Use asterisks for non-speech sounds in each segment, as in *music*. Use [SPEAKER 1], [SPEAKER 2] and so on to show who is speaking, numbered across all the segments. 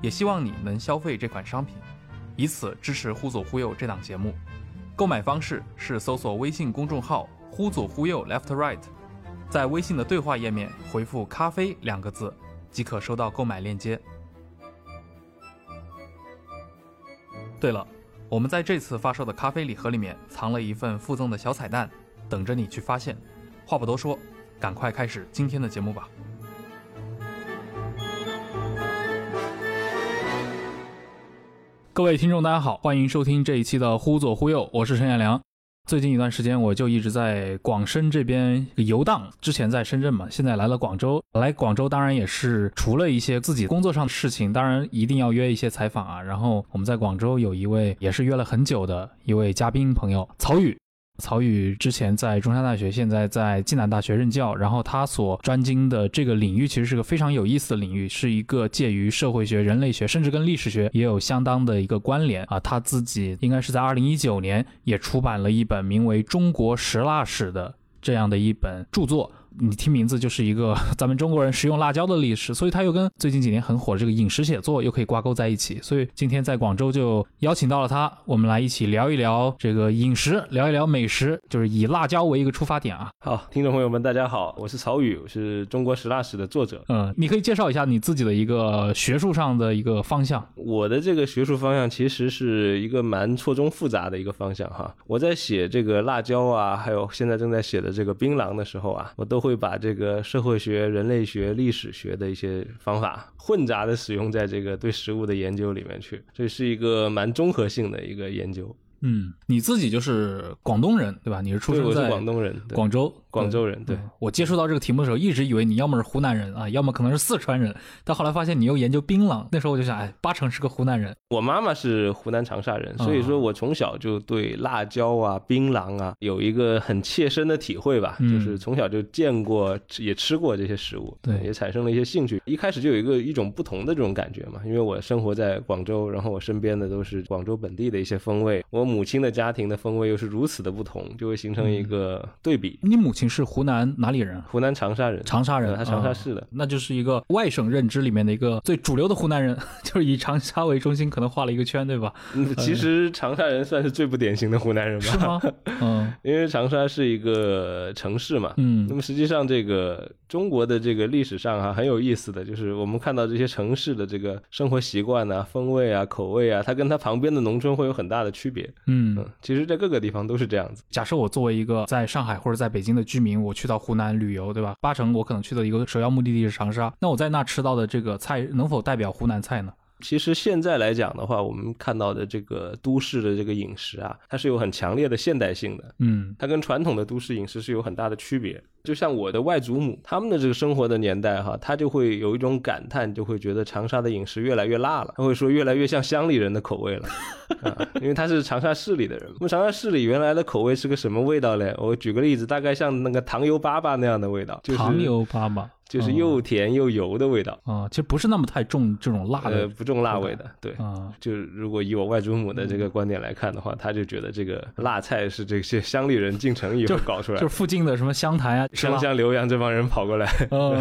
[SPEAKER 1] 也希望你能消费这款商品，以此支持忽左忽右这档节目。购买方式是搜索微信公众号“忽左忽右 Left Right”，在微信的对话页面回复“咖啡”两个字，即可收到购买链接。对了，我们在这次发售的咖啡礼盒里面藏了一份附赠的小彩蛋，等着你去发现。话不多说，赶快开始今天的节目吧。各位听众，大家好，欢迎收听这一期的《忽左忽右》，我是陈彦良。最近一段时间，我就一直在广深这边游荡。之前在深圳嘛，现在来了广州。来广州当然也是除了一些自己工作上的事情，当然一定要约一些采访啊。然后我们在广州有一位也是约了很久的一位嘉宾朋友曹宇。曹宇之前在中山大学，现在在暨南大学任教。然后他所专精的这个领域，其实是个非常有意思的领域，是一个介于社会学、人类学，甚至跟历史学也有相当的一个关联啊。他自己应该是在二零一九年也出版了一本名为《中国石蜡史》的这样的一本著作。你听名字就是一个 *laughs* 咱们中国人食用辣椒的历史，所以它又跟最近几年很火的这个饮食写作又可以挂钩在一起。所以今天在广州就邀请到了他，我们来一起聊一聊这个饮食，聊一聊美食，就是以辣椒为一个出发点啊。
[SPEAKER 2] 好，听众朋友们，大家好，我是曹宇，我是中国食辣史的作者。
[SPEAKER 1] 嗯，你可以介绍一下你自己的一个学术上的一个方向。
[SPEAKER 2] 我的这个学术方向其实是一个蛮错综复杂的一个方向哈。我在写这个辣椒啊，还有现在正在写的这个槟榔的时候啊，我都会把这个社会学、人类学、历史学的一些方法混杂的使用在这个对食物的研究里面去，这是一个蛮综合性的一个研究。
[SPEAKER 1] 嗯，你自己就是广东人对吧？你是出生在
[SPEAKER 2] 广东人，
[SPEAKER 1] 广州。
[SPEAKER 2] 广州人，对
[SPEAKER 1] 我接触到这个题目的时候，一直以为你要么是湖南人啊，要么可能是四川人，但后来发现你又研究槟榔，那时候我就想，哎，八成是个湖南人。
[SPEAKER 2] 我妈妈是湖南长沙人，所以说我从小就对辣椒啊、槟榔啊有一个很切身的体会吧，就是从小就见过也吃过这些食物，
[SPEAKER 1] 对，
[SPEAKER 2] 也产生了一些兴趣。一开始就有一个一种不同的这种感觉嘛，因为我生活在广州，然后我身边的都是广州本地的一些风味，我母亲的家庭的风味又是如此的不同，就会形成一个对比。
[SPEAKER 1] 你母亲是湖南？哪里人？
[SPEAKER 2] 湖南长沙人，
[SPEAKER 1] 长沙人，
[SPEAKER 2] 他长沙市的，
[SPEAKER 1] 那就是一个外省认知里面的一个最主流的湖南人，*laughs* 就是以长沙为中心，可能画了一个圈，对吧？
[SPEAKER 2] 嗯，其实长沙人算是最不典型的湖南人吧？
[SPEAKER 1] 是吗？*laughs* 嗯，
[SPEAKER 2] 因为长沙是一个城市嘛，
[SPEAKER 1] 嗯，
[SPEAKER 2] 那么实际上这个中国的这个历史上啊很有意思的就是我们看到这些城市的这个生活习惯啊、风味啊、口味啊，它跟它旁边的农村会有很大的区别。
[SPEAKER 1] 嗯，
[SPEAKER 2] 其实，在各个地方都是这样子。
[SPEAKER 1] 假设我作为一个在上海或者在北京的居民，我去到湖南旅游，对吧？八成我可能去的一个首要目的地是长沙。那我在那吃到的这个菜能否代表湖南菜呢？
[SPEAKER 2] 其实现在来讲的话，我们看到的这个都市的这个饮食啊，它是有很强烈的现代性的。
[SPEAKER 1] 嗯，
[SPEAKER 2] 它跟传统的都市饮食是有很大的区别。就像我的外祖母他们的这个生活的年代哈，他就会有一种感叹，就会觉得长沙的饮食越来越辣了。他会说越来越像乡里人的口味了，啊，因为他是长沙市里的人。那么长沙市里原来的口味是个什么味道嘞？我举个例子，大概像那个糖油粑粑那样的味道，就是
[SPEAKER 1] 糖油粑粑。
[SPEAKER 2] 就是又甜又油的味道。
[SPEAKER 1] 啊，其实不是那么太重这种辣的，
[SPEAKER 2] 呃，不重辣味的，对
[SPEAKER 1] 啊。
[SPEAKER 2] 就如果以我外祖母的这个观点来看的话，他就觉得这个辣菜是这些乡里人进城以后搞出来，
[SPEAKER 1] 就是附近的什么湘潭啊、
[SPEAKER 2] 湘江、浏阳这帮人跑过来，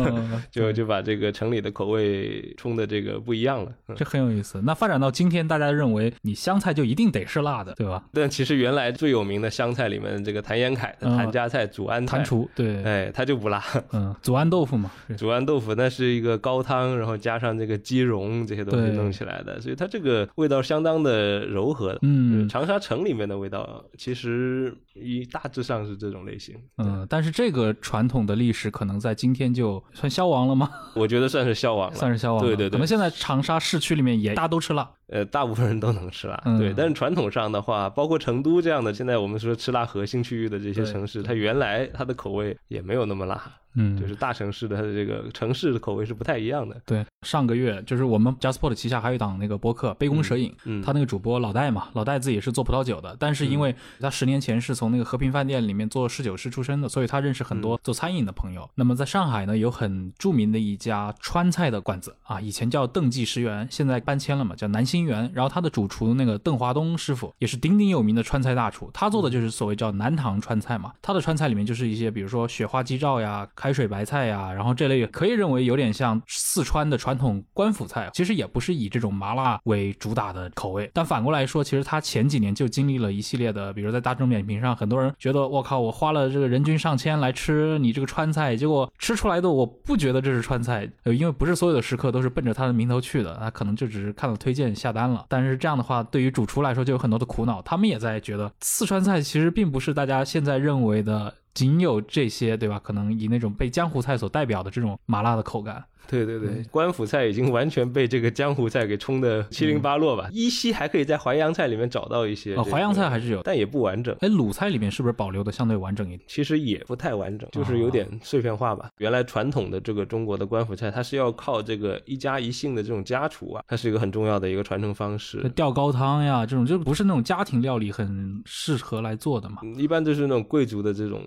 [SPEAKER 2] *laughs* 就就把这个城里的口味冲的这个不一样了，
[SPEAKER 1] 这很有意思。那发展到今天，大家认为你湘菜就一定得是辣的，对吧？
[SPEAKER 2] 但其实原来最有名的湘菜里面，这个谭延闿的谭家菜、祖安
[SPEAKER 1] 谭厨，对，
[SPEAKER 2] 哎，他就不辣，
[SPEAKER 1] 嗯，祖安豆腐嘛，
[SPEAKER 2] 祖安豆腐那是一个高汤，然后加上这个鸡蓉这些东西弄起来的，所以它这个味道相当的柔和。
[SPEAKER 1] 嗯，
[SPEAKER 2] 长沙城里面的味道其实一大致上是这种类型。
[SPEAKER 1] 嗯，但是这个传统的历史可能在今天就算消亡了吗？
[SPEAKER 2] 我觉得算是消亡了，
[SPEAKER 1] 算是消亡。
[SPEAKER 2] 对对对，
[SPEAKER 1] 可能现在长沙市区里面也大家都吃辣。
[SPEAKER 2] 呃，大部分人都能吃辣，
[SPEAKER 1] 嗯
[SPEAKER 2] 对。但是传统上的话，包括成都这样的，现在我们说吃辣核心区域的这些城市，它原来它的口味也没有那么辣，
[SPEAKER 1] 嗯，
[SPEAKER 2] 就是大城市的它的这个城市的口味是不太一样的。
[SPEAKER 1] 对，上个月就是我们 JustPort 旗下还有一档那个播客《杯弓蛇影》，
[SPEAKER 2] 嗯，
[SPEAKER 1] 他那个主播老戴嘛，老戴自己也是做葡萄酒的，但是因为他十年前是从那个和平饭店里面做侍酒师出身的，所以他认识很多做餐饮的朋友。那么在上海呢，有很著名的一家川菜的馆子啊，以前叫邓记食园，现在搬迁了嘛，叫南星园。然后他的主厨那个邓华东师傅也是鼎鼎有名的川菜大厨，他做的就是所谓叫南唐川菜嘛。他的川菜里面就是一些比如说雪花鸡爪呀、开水白菜呀，然后这类可以认为有点像四川的传统官府菜，其实也不是以这种麻辣为主打的口味。但反过来说，其实他前几年就经历了一系列的，比如在大众点评上，很多人觉得我靠，我花了这个人均上千来吃你这个川菜，结果吃出来的我不觉得这是川菜，呃，因为不是所有的食客都是奔着他的名头去的，他可能就只是看到推荐下单了。但是这样的话，对于主厨来说就有很多的苦恼，他们也在觉得四川菜其实并不是大家现在认为的。仅有这些，对吧？可能以那种被江湖菜所代表的这种麻辣的口感，
[SPEAKER 2] 对对对，官府菜已经完全被这个江湖菜给冲的七零八落吧。依稀还可以在淮扬菜里面找到一些、
[SPEAKER 1] 哦，淮扬菜还是有，
[SPEAKER 2] 但也不完整。
[SPEAKER 1] 哎，鲁菜里面是不是保留的相对完整一点？
[SPEAKER 2] 其实也不太完整，就是有点碎片化吧。原来传统的这个中国的官府菜，它是要靠这个一家一姓的这种家厨啊，它是一个很重要的一个传承方式。
[SPEAKER 1] 吊高汤呀，这种就不是那种家庭料理很适合来做的嘛。
[SPEAKER 2] 一般就是那种贵族的这种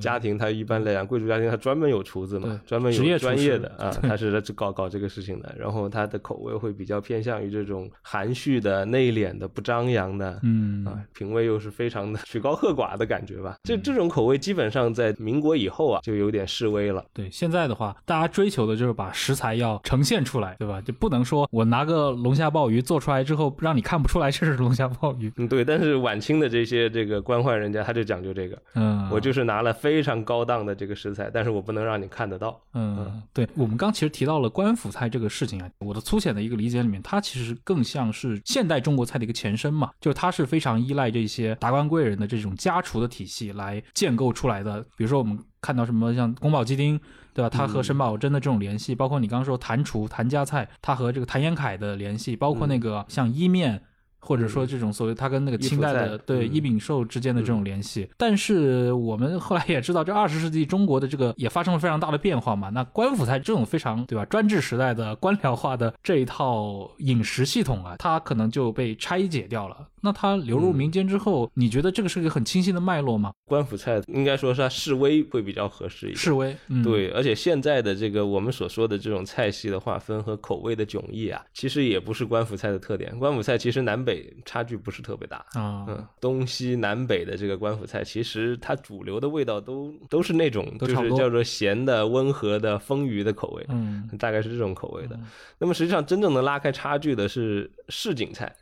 [SPEAKER 2] 家庭，它一般来讲，贵族家庭它专门有厨子嘛
[SPEAKER 1] 对，
[SPEAKER 2] 专门
[SPEAKER 1] 职业
[SPEAKER 2] 专业的啊，他是搞搞这个事情的。然后他的口味会比较偏向于这种含蓄的、内敛的、不张扬的，
[SPEAKER 1] 嗯
[SPEAKER 2] 啊，品味又是非常的 *laughs* 曲高和寡的感觉吧。这这种口味基本上在民国以后啊，就有点示威了。
[SPEAKER 1] 对，现在的话，大家追求的就是把食材要呈现出来，对吧？就不能说我拿个龙虾鲍鱼做出来之后，让你看不出来这是龙虾鲍鱼。
[SPEAKER 2] 嗯，对。但是晚清的这些这个官宦人家，他就讲究这个，
[SPEAKER 1] 嗯，
[SPEAKER 2] 我就是拿了非常高档的这个食材，但是我不能让你看得到。
[SPEAKER 1] 嗯，对，我们刚其实提到了官府菜这个事情啊，我的粗浅的一个理解里面，它其实更像是现代中国菜的一个前身嘛，就是它是非常依赖这些达官贵人的这种家厨的体系来建构出来的。比如说我们看到什么像宫保鸡丁，对吧？它和沈葆桢的这种联系，包括你刚刚说谭厨谭家菜，它和这个谭延闿的联系，包括那个像伊面。或者说这种所谓他跟那个清代的对伊秉寿之间的这种联系，但是我们后来也知道，这二十世纪中国的这个也发生了非常大的变化嘛。那官府它这种非常对吧专制时代的官僚化的这一套饮食系统啊，它可能就被拆解掉了。那它流入民间之后，你觉得这个是个很清晰的脉络吗？
[SPEAKER 2] 官府菜应该说是它示威会比较合适一点。
[SPEAKER 1] 示威，嗯、
[SPEAKER 2] 对，而且现在的这个我们所说的这种菜系的划分和口味的迥异啊，其实也不是官府菜的特点。官府菜其实南北差距不是特别大
[SPEAKER 1] 啊，
[SPEAKER 2] 嗯，东西南北的这个官府菜，其实它主流的味道都都是那种就是叫做咸的、温和的、丰腴的口味，
[SPEAKER 1] 嗯，
[SPEAKER 2] 大概是这种口味的。那么实际上真正能拉开差距的是市井菜。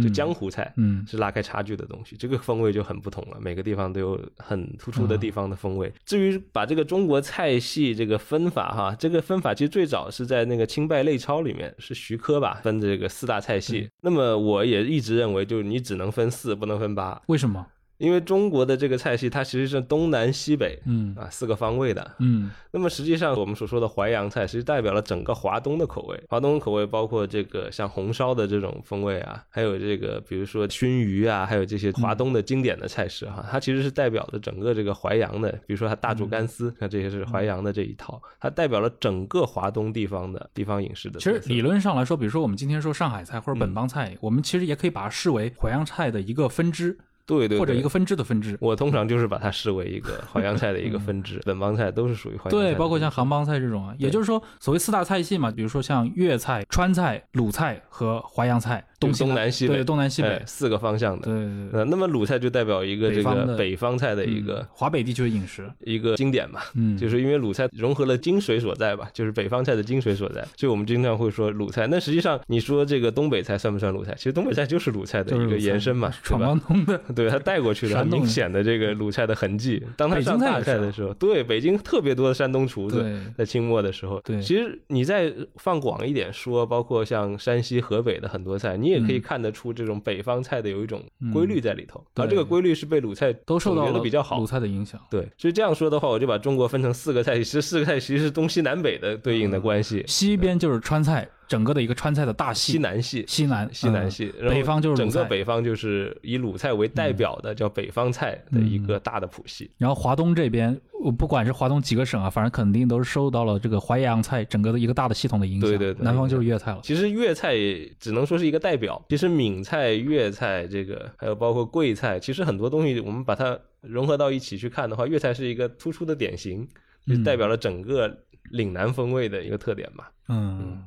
[SPEAKER 2] 就江湖菜，
[SPEAKER 1] 嗯，
[SPEAKER 2] 是拉开差距的东西，这个风味就很不同了。每个地方都有很突出的地方的风味。
[SPEAKER 1] 嗯、
[SPEAKER 2] 至于把这个中国菜系这个分法哈，这个分法其实最早是在那个《清拜类钞》里面，是徐科吧分这个四大菜系。那么我也一直认为，就是你只能分四，不能分八。
[SPEAKER 1] 为什么？
[SPEAKER 2] 因为中国的这个菜系，它其实是东南西北，
[SPEAKER 1] 嗯
[SPEAKER 2] 啊四个方位的，
[SPEAKER 1] 嗯。
[SPEAKER 2] 那么实际上我们所说的淮扬菜，其实代表了整个华东的口味。华东口味包括这个像红烧的这种风味啊，还有这个比如说熏鱼啊，还有这些华东的经典的菜式哈，它其实是代表着整个这个淮扬的，比如说它大煮干丝，那这些是淮扬的这一套，它代表了整个华东地方的地方饮食的。
[SPEAKER 1] 其实理论上来说，比如说我们今天说上海菜或者本帮菜，我们其实也可以把它视为淮扬菜的一个分支。
[SPEAKER 2] 对对，
[SPEAKER 1] 或者一个分支的分支，
[SPEAKER 2] 我通常就是把它视为一个淮扬菜的一个分支，本帮菜都是属于淮扬菜。
[SPEAKER 1] 对，包括像杭帮菜这种啊，也就是说，所谓四大菜系嘛，比如说像粤菜、川菜、鲁菜和淮扬菜，东
[SPEAKER 2] 东南西北，
[SPEAKER 1] 对，东南西北
[SPEAKER 2] 四个方向的。
[SPEAKER 1] 对对对。
[SPEAKER 2] 呃，那么鲁菜就代表一个这个
[SPEAKER 1] 北
[SPEAKER 2] 方菜的一个
[SPEAKER 1] 华北地区的饮食，
[SPEAKER 2] 一个经典嘛。
[SPEAKER 1] 嗯，
[SPEAKER 2] 就是因为鲁菜融合了精髓所在吧，就是北方菜的精髓所在，所以我们经常会说鲁菜。那实际上你说这个东北菜算不算鲁菜？其实东北菜就是鲁菜的一个延伸嘛，
[SPEAKER 1] 闯关东的，*laughs*
[SPEAKER 2] 对，它带过去的。很明显的这个鲁菜的痕迹。当他上大菜的时候，对北京特别多的山东厨子，在清末的时候，
[SPEAKER 1] 对，
[SPEAKER 2] 其实你再放广一点说，包括像山西、河北的很多菜，你也可以看得出这种北方菜的有一种规律在里头，而这个规律是被鲁菜
[SPEAKER 1] 都受到
[SPEAKER 2] 了比较好
[SPEAKER 1] 鲁菜的影响。
[SPEAKER 2] 对，所以这样说的话，我就把中国分成四个菜系，其实四个菜其实是东西南北的对应的关系。
[SPEAKER 1] 西边就是川菜。整个的一个川菜的大系，
[SPEAKER 2] 西南系，
[SPEAKER 1] 西南
[SPEAKER 2] 西南系，
[SPEAKER 1] 北方就是
[SPEAKER 2] 整个北方就是以鲁菜为代表的，叫北方菜的一个大的谱系。
[SPEAKER 1] 然后华东这边，我不管是华东几个省啊，反正肯定都是受到了这个淮扬菜整个的一个大的系统的影响。
[SPEAKER 2] 对对对
[SPEAKER 1] 南方就是粤菜了。
[SPEAKER 2] 其实粤菜只能说是一个代表，其实闽菜、粤菜这个还有包括桂菜，其实很多东西我们把它融合到一起去看的话，粤菜是一个突出的典型，就代表了整个岭南风味的一个特点吧。
[SPEAKER 1] 嗯，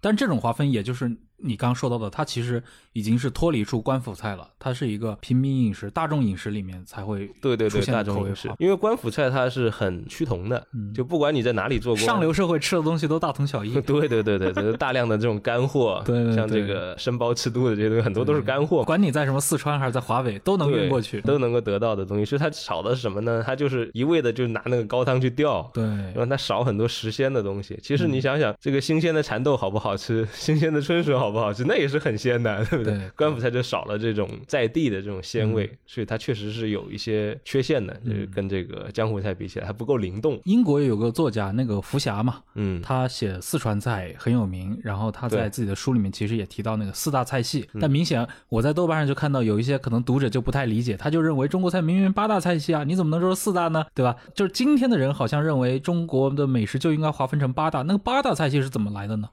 [SPEAKER 1] 但这种划分也就是你刚刚说到的，它其实已经是脱离出官府菜了，它是一个平民饮食、大众饮食里面才会
[SPEAKER 2] 对对对，
[SPEAKER 1] 出现
[SPEAKER 2] 大众饮食因为官府菜它是很趋同的，就不管你在哪里做过，
[SPEAKER 1] 上流社会吃的东西都大同小异。*laughs*
[SPEAKER 2] 对对对对对，大量的这种干货，*laughs*
[SPEAKER 1] 对对
[SPEAKER 2] 像这个生包吃肚的这些东西，很多都是干货。
[SPEAKER 1] 管你在什么四川还是在华北，都能运过去。
[SPEAKER 2] 都能够得到的东西，所以它少的是什么呢？它就是一味的就拿那个高汤去吊，
[SPEAKER 1] 对，
[SPEAKER 2] 让它少很多时鲜的东西。其实
[SPEAKER 1] 嗯
[SPEAKER 2] 你想想，这个新鲜的蚕豆好不好吃，*laughs* 新鲜的春笋好不好吃，*laughs* 那也是很鲜的，对不对？官府菜就少了这种在地的这种鲜味，所以它确实是有一些缺陷的，就是跟这个江湖菜比起来，还不够灵动。
[SPEAKER 1] 英国也有个作家，那个福霞嘛，
[SPEAKER 2] 嗯，
[SPEAKER 1] 他写四川菜很有名，然后他在自己的书里面其实也提到那个四大菜系，
[SPEAKER 2] 嗯
[SPEAKER 1] 但明显我在豆瓣上就看到有一些可能读者就不太理解，他就认为中国菜明明八大菜系啊，你怎么能说四大呢？对吧？就是今天的人好像认为中国的美食就应该划分成八大，那个八大菜系是怎么来的呢？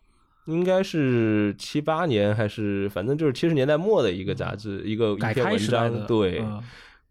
[SPEAKER 2] 应该是七八年还是反正就是七十年代末的一个杂志，一个一篇文章，对，
[SPEAKER 1] 嗯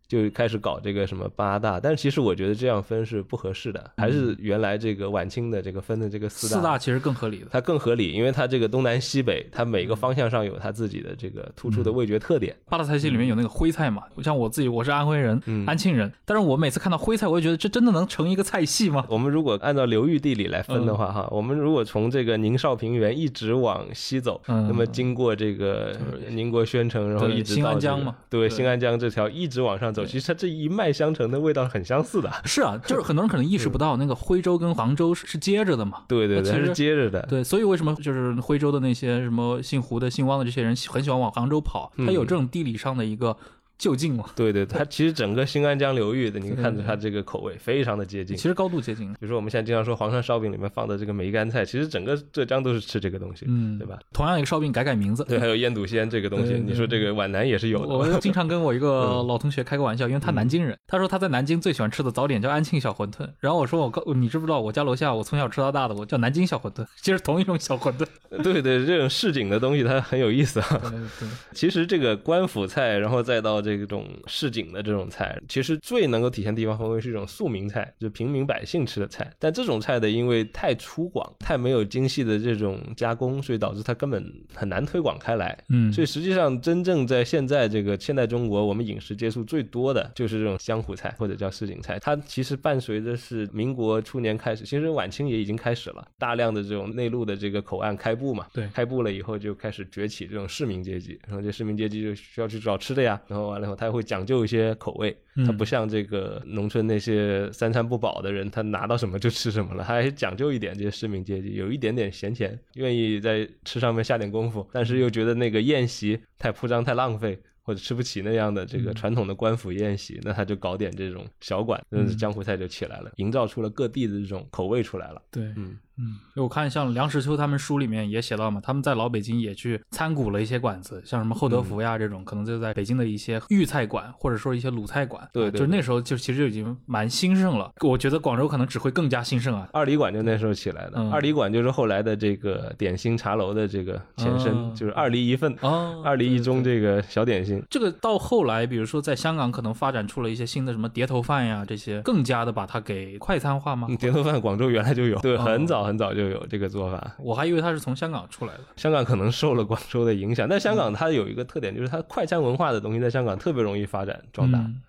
[SPEAKER 2] 就开始搞这个什么八大，但是其实我觉得这样分是不合适的，还是原来这个晚清的这个分的这个四大，
[SPEAKER 1] 四大其实更合理的。
[SPEAKER 2] 它更合理，因为它这个东南西北，它每个方向上有它自己的这个突出的味觉特点。
[SPEAKER 1] 八大菜系里面有那个徽菜嘛，像我自己我是安徽人，
[SPEAKER 2] 嗯。
[SPEAKER 1] 安庆人，但是我每次看到徽菜，我就觉得这真的能成一个菜系吗？
[SPEAKER 2] 我们如果按照流域地理来分的
[SPEAKER 1] 嗯。
[SPEAKER 2] 话，哈、我们如果从这个宁绍平原一直往西走，
[SPEAKER 1] 嗯。
[SPEAKER 2] 那么经过这个宁国宣城，然后一直到、
[SPEAKER 1] 新
[SPEAKER 2] 这个、
[SPEAKER 1] 安江嘛。
[SPEAKER 2] 对，
[SPEAKER 1] 对。
[SPEAKER 2] 新安江这条一直往上走，其实它这一脉相承的味道很相似的。
[SPEAKER 1] 是啊，就是很多人可能意识不到，那个徽州跟杭州是 *laughs* 是接着的嘛。
[SPEAKER 2] 对对对，它
[SPEAKER 1] 其实
[SPEAKER 2] 是接着的。
[SPEAKER 1] 对，所以为什么就是徽州的那些什么姓胡的、姓汪的这些人很喜欢往杭州跑？他有这种地理上的一个就近嘛，
[SPEAKER 2] 对对，*laughs* 它其实整个新安江流域的，你看着它这个口味非常的接近
[SPEAKER 1] 其。实高度接近。
[SPEAKER 2] 比如说我们现在经常说黄山烧饼里面放的这个梅干菜，其实整个浙江都是吃这个东西，
[SPEAKER 1] 嗯，
[SPEAKER 2] 对吧？？
[SPEAKER 1] 同样一个烧饼改改名字，
[SPEAKER 2] 对，还有腌笃鲜这个东西，你说这个皖南也是有的嘛。
[SPEAKER 1] 我经常跟我一个 *laughs*
[SPEAKER 2] 嗯
[SPEAKER 1] 老同学开个玩笑，因为他南京人，他说他在南京最喜欢吃的早点叫安庆小馄饨。然后我说我告你知不知道我家楼下我从小吃到大的，我叫南京小馄饨，*laughs* 其实同一种小馄饨。
[SPEAKER 2] 对对，这种市井的东西它很有意思啊。
[SPEAKER 1] 对对，
[SPEAKER 2] 其实这个官府菜，然后再到这种市井的这种菜，其实最能够体现地方风味是一种庶民菜，就平民百姓吃的菜。但这种菜的因为太粗犷，太没有精细的这种加工，所以导致它根本很难推广开来。
[SPEAKER 1] 嗯，
[SPEAKER 2] 所以实际上，真正在现在这个现代中国，我们饮食接触最多的就是这种江湖菜或者叫市井菜。它其实伴随着是民国初年开始，其实晚清也已经开始了，大量的这种内陆的这个口岸开埠嘛。
[SPEAKER 1] 对
[SPEAKER 2] 开埠了以后就开始崛起这种市民阶级，然后这市民阶级就需要去找吃的呀，然后完了以后他会讲究一些口味，他不像这个农村那些三餐不饱的人，他拿到什么就吃什么了，他还讲究一点，这些市民阶级有一点点闲钱，愿意在吃上面下点功夫，但是又觉得那个宴席太铺张太浪费。或者吃不起那样的这个传统的官府宴席，那他就搞点这种小馆，那是江湖菜就起来了，营造出了各地的这种口味出来了。
[SPEAKER 1] 对，
[SPEAKER 2] 嗯
[SPEAKER 1] 嗯，我看像梁实秋他们书里面也写到嘛，他们在老北京也去参股了一些馆子，像什么厚德福呀这种，可能就在北京的一些豫菜馆，或者说一些鲁菜馆，
[SPEAKER 2] 对对对
[SPEAKER 1] 啊就那时候就其实就已经蛮兴盛了。我觉得广州可能只会更加兴盛啊。
[SPEAKER 2] 二里馆就那时候起来的，
[SPEAKER 1] 嗯
[SPEAKER 2] 二里馆就是后来的这个点心茶楼的这个前身，
[SPEAKER 1] 哦
[SPEAKER 2] 就是二里一份，
[SPEAKER 1] 哦，
[SPEAKER 2] 二里一中这个小点心。
[SPEAKER 1] 这个到后来，比如说在香港可能发展出了一些新的什么碟头饭呀，这些更加的把它给快餐化吗？
[SPEAKER 2] 嗯碟头饭广州原来就有，对，
[SPEAKER 1] 哦
[SPEAKER 2] 很早很早就有这个做法。
[SPEAKER 1] 我还以为它是从香港出来的。
[SPEAKER 2] 香港可能受了广州的影响，但香港它有一个特点，就是它快餐文化的东西在香港特别容易发展壮大。
[SPEAKER 1] 嗯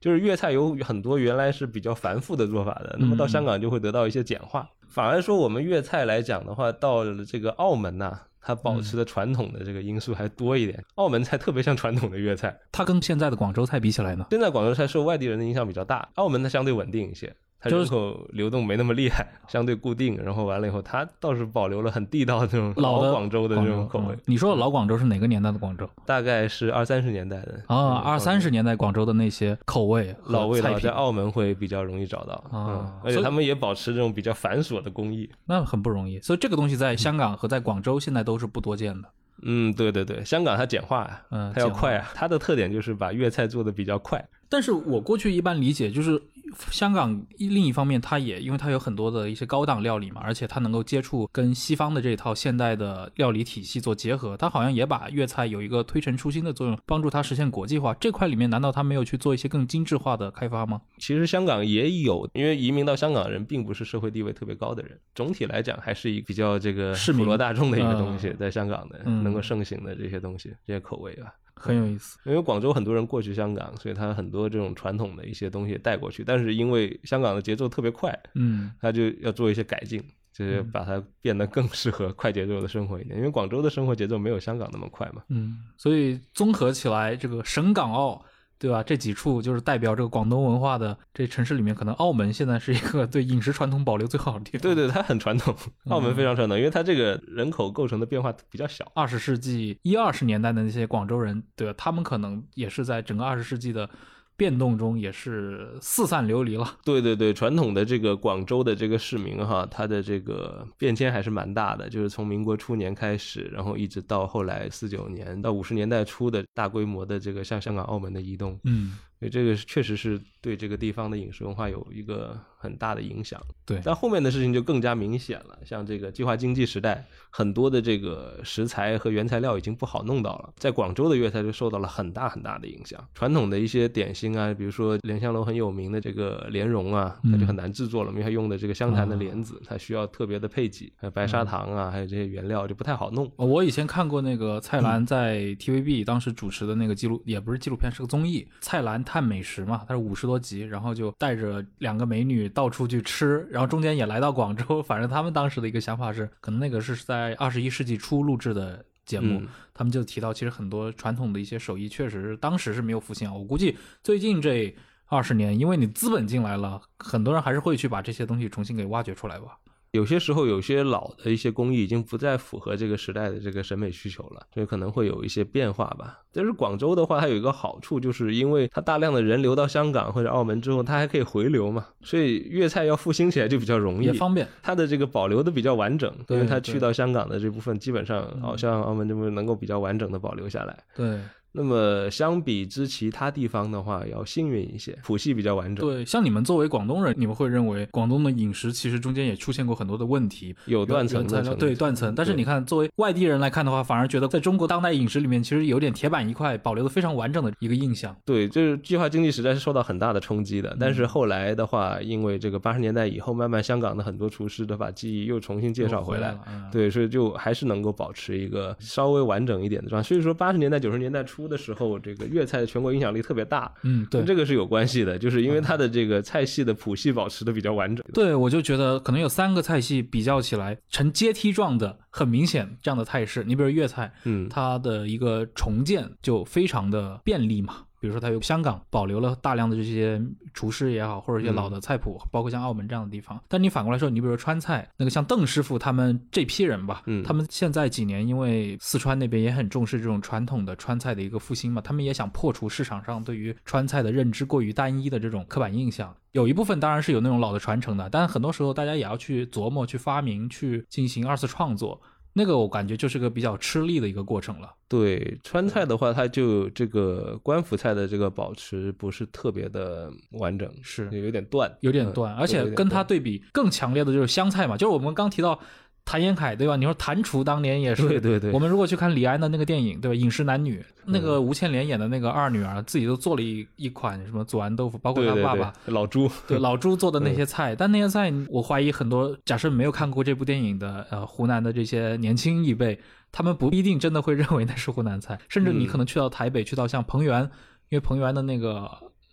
[SPEAKER 2] 就是粤菜有很多原来是比较繁复的做法的，那么到香港就会得到一些简化。反而说我们粤菜来讲的话，到了这个澳门呐、它保持的传统的这个因素还多一点。澳门菜特别像传统的粤菜，
[SPEAKER 1] 它跟现在的广州菜比起来呢？
[SPEAKER 2] 现在广州菜受外地人的影响比较大，澳门它相对稳定一些。它人口流动没那么厉害，相对固定。然后完了以后，它倒是保留了很地道的这种
[SPEAKER 1] 老
[SPEAKER 2] 广州的这种口味。
[SPEAKER 1] 你说的老广州是哪个年代的广州？
[SPEAKER 2] 大概是二三十年代的
[SPEAKER 1] 啊，二三十年代广州的那些口味
[SPEAKER 2] 老味
[SPEAKER 1] 道，
[SPEAKER 2] 在澳门会比较容易找到啊，而且他们也保持这种比较繁琐的工艺，
[SPEAKER 1] 那很不容易。所以这个东西在香港和在广州现在都是不多见的。
[SPEAKER 2] 嗯，对对对，香港它简化呀，嗯，它要快啊，它的特点就是把粤菜做的比较快。
[SPEAKER 1] 但是我过去一般理解就是。香港另一方面，它也因为它有很多的一些高档料理嘛，而且它能够接触跟西方的这套现代的料理体系做结合，它好像也把粤菜有一个推陈出新的作用，帮助它实现国际化。这块里面难道它没有去做一些更精致化的开发吗？
[SPEAKER 2] 其实香港也有，因为移民到香港人并不是社会地位特别高的人，总体来讲还是一比较这个普罗大众的一个东西，在香港的能够盛行的这些东西，这些口味啊。
[SPEAKER 1] 很有意思，
[SPEAKER 2] 因为广州很多人过去香港，所以他很多这种传统的一些东西带过去。但是因为香港的节奏特别快，嗯，他就要做一些改进，就是把它变得更适合快节奏的生活一点。因为广州的生活节奏没有香港那么快嘛，
[SPEAKER 1] 嗯，所以综合起来，这个省港澳。对吧？这几处就是代表这个广东文化的这城市里面，可能澳门现在是一个对饮食传统保留最好的地方。
[SPEAKER 2] 对对，它很传统，*laughs* 澳门非常传统，因为它这个人口构成的变化比较小。
[SPEAKER 1] 二十世纪一二十年代的那些广州人，对吧？他们可能也是在整个二十世纪的。变动中也是四散流离了。*laughs*
[SPEAKER 2] 对对对，传统的这个广州的这个市民哈，他的这个变迁还是蛮大的，就是从民国初年开始，然后一直到后来四九年到五十年代初的大规模的这个向香港、澳门的移动。嗯。所以这个确实是对这个地方的饮食文化有一个很大的影响。
[SPEAKER 1] 对，
[SPEAKER 2] 但后面的事情就更加明显了。像这个计划经济时代，很多的这个食材和原材料已经不好弄到了，在广州的粤菜就受到了很大很大的影响。传统的一些点心啊，比如说莲香楼很有名的这个莲蓉啊，它就很难制作了，因为它用的这个湘潭的莲子，它需要特别的配给，还有白砂糖啊，还有这些原料就不太好弄。
[SPEAKER 1] 我以前看过那个蔡澜在 TVB 当时主持的那个纪录，也不是纪录片，是个综艺，蔡澜。探美食嘛，它是五十多集，然后就带着两个美女到处去吃，然后中间也来到广州。*laughs* 反正他们当时的一个想法是，可能那个是在二十一世纪初录制的节目，他们就提到，其实很多传统的一些手艺确实当时是没有复兴。我估计最近这二十年，因为你资本进来了，很多人还是会去把这些东西重新给挖掘出来吧。
[SPEAKER 2] 有些时候，有些老的一些工艺已经不再符合这个时代的这个审美需求了，所以可能会有一些变化吧。但是广州的话，它有一个好处，就是因为它大量的人流到香港或者澳门之后，它还可以回流嘛，所以粤菜要复兴起来就比较容易，
[SPEAKER 1] 也方便。
[SPEAKER 2] 它的这个保留的比较完整，因为它去到香港的这部分，基本上好像澳门这部分能够比较完整的保留下来。
[SPEAKER 1] 对。
[SPEAKER 2] 那么相比之其他地方的话，要幸运一些，谱系比较完整。
[SPEAKER 1] 对，像你们作为广东人，你们会认为广东的饮食其实中间也出现过很多的问题，
[SPEAKER 2] 有断层的。
[SPEAKER 1] 对，断层。但是你看，作为外地人来看的话，反而觉得在中国当代饮食里面，其实有点铁板一块，保留的非常完整的一个印象。
[SPEAKER 2] 对，就是计划经济时代是受到很大的冲击的。但是后来的话，因为这个八十年代以后，慢慢香港的很多厨师都把技艺又重新介绍回来，对，所以就还是能够保持一个稍微完整一点的状态。所以说，八十年代九十年代初的时候，这个。粤菜的全国影响力特别大，
[SPEAKER 1] 嗯，对，
[SPEAKER 2] 这个是有关系的，就是因为它的这个菜系的谱系保持的比较完整。
[SPEAKER 1] 对，我就觉得可能有三个菜系比较起来呈阶梯状的，很明显这样的态势。你比如粤菜，嗯，它的一个重建就非常的便利嘛。比如说，它有香港保留了大量的这些厨师也好，或者一些老的菜谱，包括像澳门这样的地方。但你反过来说，你比如说川菜，那个像邓师傅他们这批人吧，他们现在几年因为四川那边也很重视这种传统的川菜的一个复兴嘛，他们也想破除市场上对于川菜的认知过于单一的这种刻板印象。有一部分当然是有那种老的传承的，但很多时候大家也要去琢磨、去发明、去进行二次创作。那个我感觉就是个比较吃力的一个过程了。
[SPEAKER 2] 对川菜的话，它就这个官府菜的这个保持不是特别的完整，
[SPEAKER 1] 是
[SPEAKER 2] 有点断，
[SPEAKER 1] 有点断。而且跟它对比更强烈的就是湘菜嘛，就是我们刚提到。谭延闿对吧？你说谭厨当年也是，
[SPEAKER 2] 对对对。
[SPEAKER 1] 我们如果去看李安的那个电影，对吧？饮食男女，那个吴倩莲演的那个二女儿，自己都做了一一款什么祖安豆腐，包括他爸爸
[SPEAKER 2] 老朱，*laughs*
[SPEAKER 1] 对老朱做的那些菜。但那些菜，我怀疑很多假设没有看过这部电影的呃湖南的这些年轻一辈，他们不一定真的会认为那是湖南菜。甚至你可能去到台北，去到像彭源，因为彭源的那个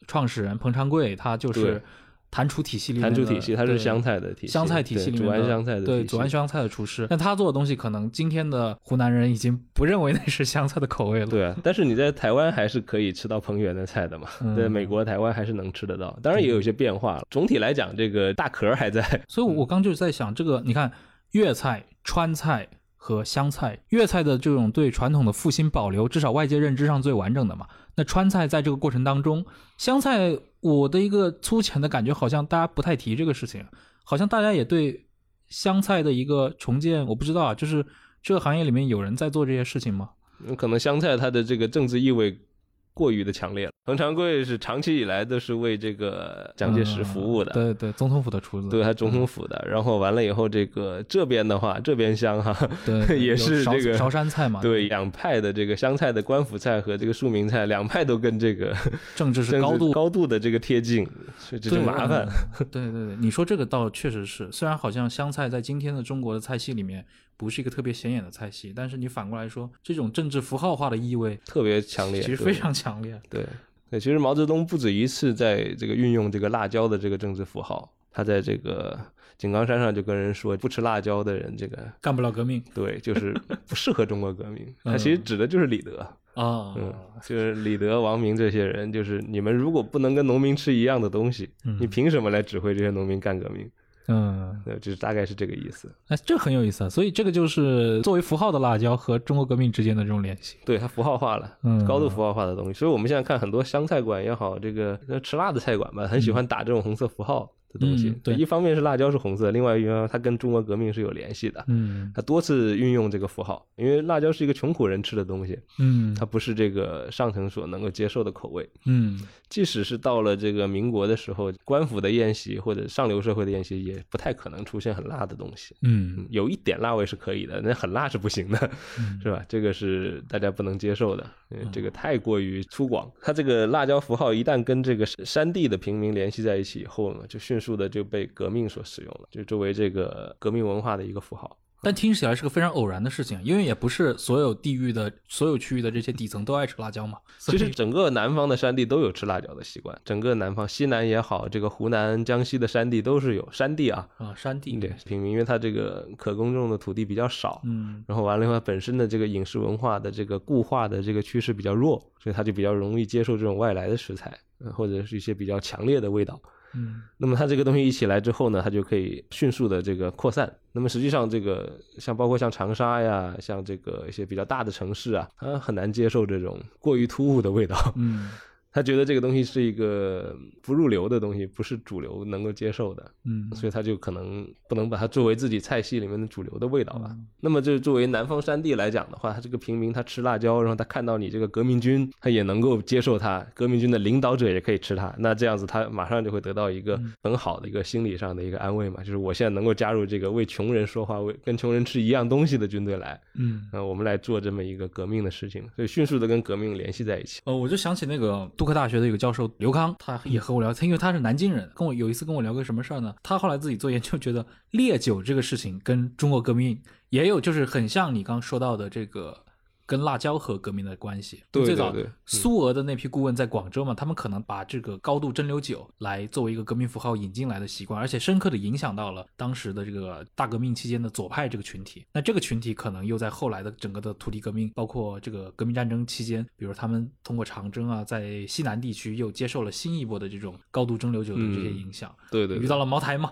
[SPEAKER 1] 创始人彭昌贵，他就是。坛厨体系里面的，
[SPEAKER 2] 坛厨体系，它是湘菜的体系，
[SPEAKER 1] 湘菜体系里面的
[SPEAKER 2] 对煮完湘菜的
[SPEAKER 1] 厨师，*laughs* 那他做的东西可能今天的湖南人已经不认为那是湘菜的口味了。
[SPEAKER 2] 对啊，但是你在台湾还是可以吃到彭源的菜的嘛，
[SPEAKER 1] 嗯
[SPEAKER 2] 在美国、台湾还是能吃得到，当然也有一些变化了。总体来讲，这个大壳还在。*laughs*
[SPEAKER 1] 所以我，我刚就是在想，这个你看粤菜、川菜和湘菜，粤菜的这种对传统的复兴保留，至少外界认知上最完整的嘛。那川菜在这个过程当中，湘菜我的一个粗浅的感觉，好像大家不太提这个事情，好像大家也对湘菜的一个重建，我不知道啊，就是这个行业里面有人在做这些事情吗？
[SPEAKER 2] 可能湘菜它的这个政治意味过于的强烈了。彭长贵是长期以来都是为这个蒋介石服务的，
[SPEAKER 1] 嗯对对，总统府的厨子，
[SPEAKER 2] 对，他总统府的。然后完了以后，这个这边的话，这边香哈，
[SPEAKER 1] 对，*laughs*
[SPEAKER 2] 也是这个
[SPEAKER 1] 韶山菜嘛，
[SPEAKER 2] 对，两派的这个湘菜的官府菜和这个庶民菜，两派都跟这个 *laughs*
[SPEAKER 1] 政治是高度 *laughs*
[SPEAKER 2] 高度的这个贴近，所以这就麻烦。
[SPEAKER 1] 嗯对对对，你说这个倒确实是，虽然好像湘菜在今天的中国的菜系里面不是一个特别显眼的菜系，但是你反过来说，这种政治符号化的意味
[SPEAKER 2] 特别强烈，
[SPEAKER 1] 其实非常强烈。
[SPEAKER 2] 对对，其实毛泽东不止一次在这个运用这个辣椒的这个政治符号，他在这个井冈山上就跟人说，不吃辣椒的人，这个
[SPEAKER 1] 干不了革命
[SPEAKER 2] 对，就是不适合中国革命。他
[SPEAKER 1] 嗯
[SPEAKER 2] 其实指的就是李德，
[SPEAKER 1] 啊，
[SPEAKER 2] 嗯，就是李德、王明这些人，就是你们如果不能跟农民吃一样的东西，你凭什么来指挥这些农民干革命？
[SPEAKER 1] 嗯，
[SPEAKER 2] 对，就是大概是这个意思。
[SPEAKER 1] 哎，这很有意思啊。所以这个就是作为符号的辣椒和中国革命之间的这种联系。
[SPEAKER 2] 对，它符号化了，
[SPEAKER 1] 嗯
[SPEAKER 2] 高度符号化的东西。所以我们现在看很多湘菜馆也好，这个呃吃辣的菜馆吧，很喜欢打这种红色符号的东西。
[SPEAKER 1] 嗯对
[SPEAKER 2] 一方面是辣椒是红色，另外一方面它跟中国革命是有联系的。
[SPEAKER 1] 嗯
[SPEAKER 2] 它多次运用这个符号，因为辣椒是一个穷苦人吃的东西，
[SPEAKER 1] 嗯
[SPEAKER 2] 它不是这个上层所能够接受的口味。
[SPEAKER 1] 嗯
[SPEAKER 2] 即使是到了这个民国的时候，官府的宴席或者上流社会的宴席，也不太可能出现很辣的东西。
[SPEAKER 1] 嗯
[SPEAKER 2] 嗯，有一点辣味是可以的，那很辣是不行的，*laughs* 是吧？这个是大家不能接受的，因为这个太过于粗犷。它这个辣椒符号一旦跟这个山地的平民联系在一起以后呢，就迅速的就被革命所使用了，就作为这个革命文化的一个符号。
[SPEAKER 1] 但听起来是个非常偶然的事情，因为也不是所有地域的所有区域的这些底层都爱吃辣椒嘛。
[SPEAKER 2] 其实整个南方的山地都有吃辣椒的习惯，整个南方西南也好，这个湖南、江西的山地都是有山地啊，
[SPEAKER 1] 啊，山地
[SPEAKER 2] 对平民，因为它这个可耕种的土地比较少，
[SPEAKER 1] 嗯
[SPEAKER 2] 然后完了以后，本身的这个饮食文化的这个固化的这个趋势比较弱，所以它就比较容易接受这种外来的食材，呃或者是一些比较强烈的味道。
[SPEAKER 1] 嗯
[SPEAKER 2] 那么它这个东西一起来之后呢，它就可以迅速的这个扩散。那么实际上，这个像包括像长沙呀，像这个一些比较大的城市啊，它很难接受这种过于突兀的味道。
[SPEAKER 1] 嗯
[SPEAKER 2] 他觉得这个东西是一个不入流的东西，不是主流能够接受的。
[SPEAKER 1] 嗯
[SPEAKER 2] 所以他就可能不能把它作为自己菜系里面的主流的味道吧。
[SPEAKER 1] 嗯
[SPEAKER 2] 那么这作为南方山地来讲的话，他这个平民他吃辣椒，然后他看到你这个革命军，他也能够接受他，革命军的领导者也可以吃它，那这样子他马上就会得到一个
[SPEAKER 1] 嗯
[SPEAKER 2] 很好的一个心理上的一个安慰嘛，就是我现在能够加入这个为穷人说话、为跟穷人吃一样东西的军队来，
[SPEAKER 1] 嗯。
[SPEAKER 2] 那，我们来做这么一个革命的事情，所以迅速的跟革命联系在一起。
[SPEAKER 1] 呃，我就想起那个杜克大学的一个教授刘康，他也和我聊，他因为他是南京人，跟我有一次跟我聊个什么事儿呢？他后来自己做研究，觉得烈酒这个事情跟中国革命也有，就是很像你刚刚说到的这个跟辣椒和革命的关系。
[SPEAKER 2] 对
[SPEAKER 1] 最早苏俄的那批顾问在广州嘛，他们可能把这个高度蒸馏酒来作为一个革命符号引进来的习惯，而且深刻的影响到了当时的这个大革命期间的左派这个群体。那这个群体可能又在后来的整个的土地革命，包括这个革命战争期间，比如他们通过长征啊，在西南地区又接受了新一波的这种高度蒸馏酒的这些
[SPEAKER 2] 嗯
[SPEAKER 1] 影响。
[SPEAKER 2] 对对对
[SPEAKER 1] 遇到了茅台嘛，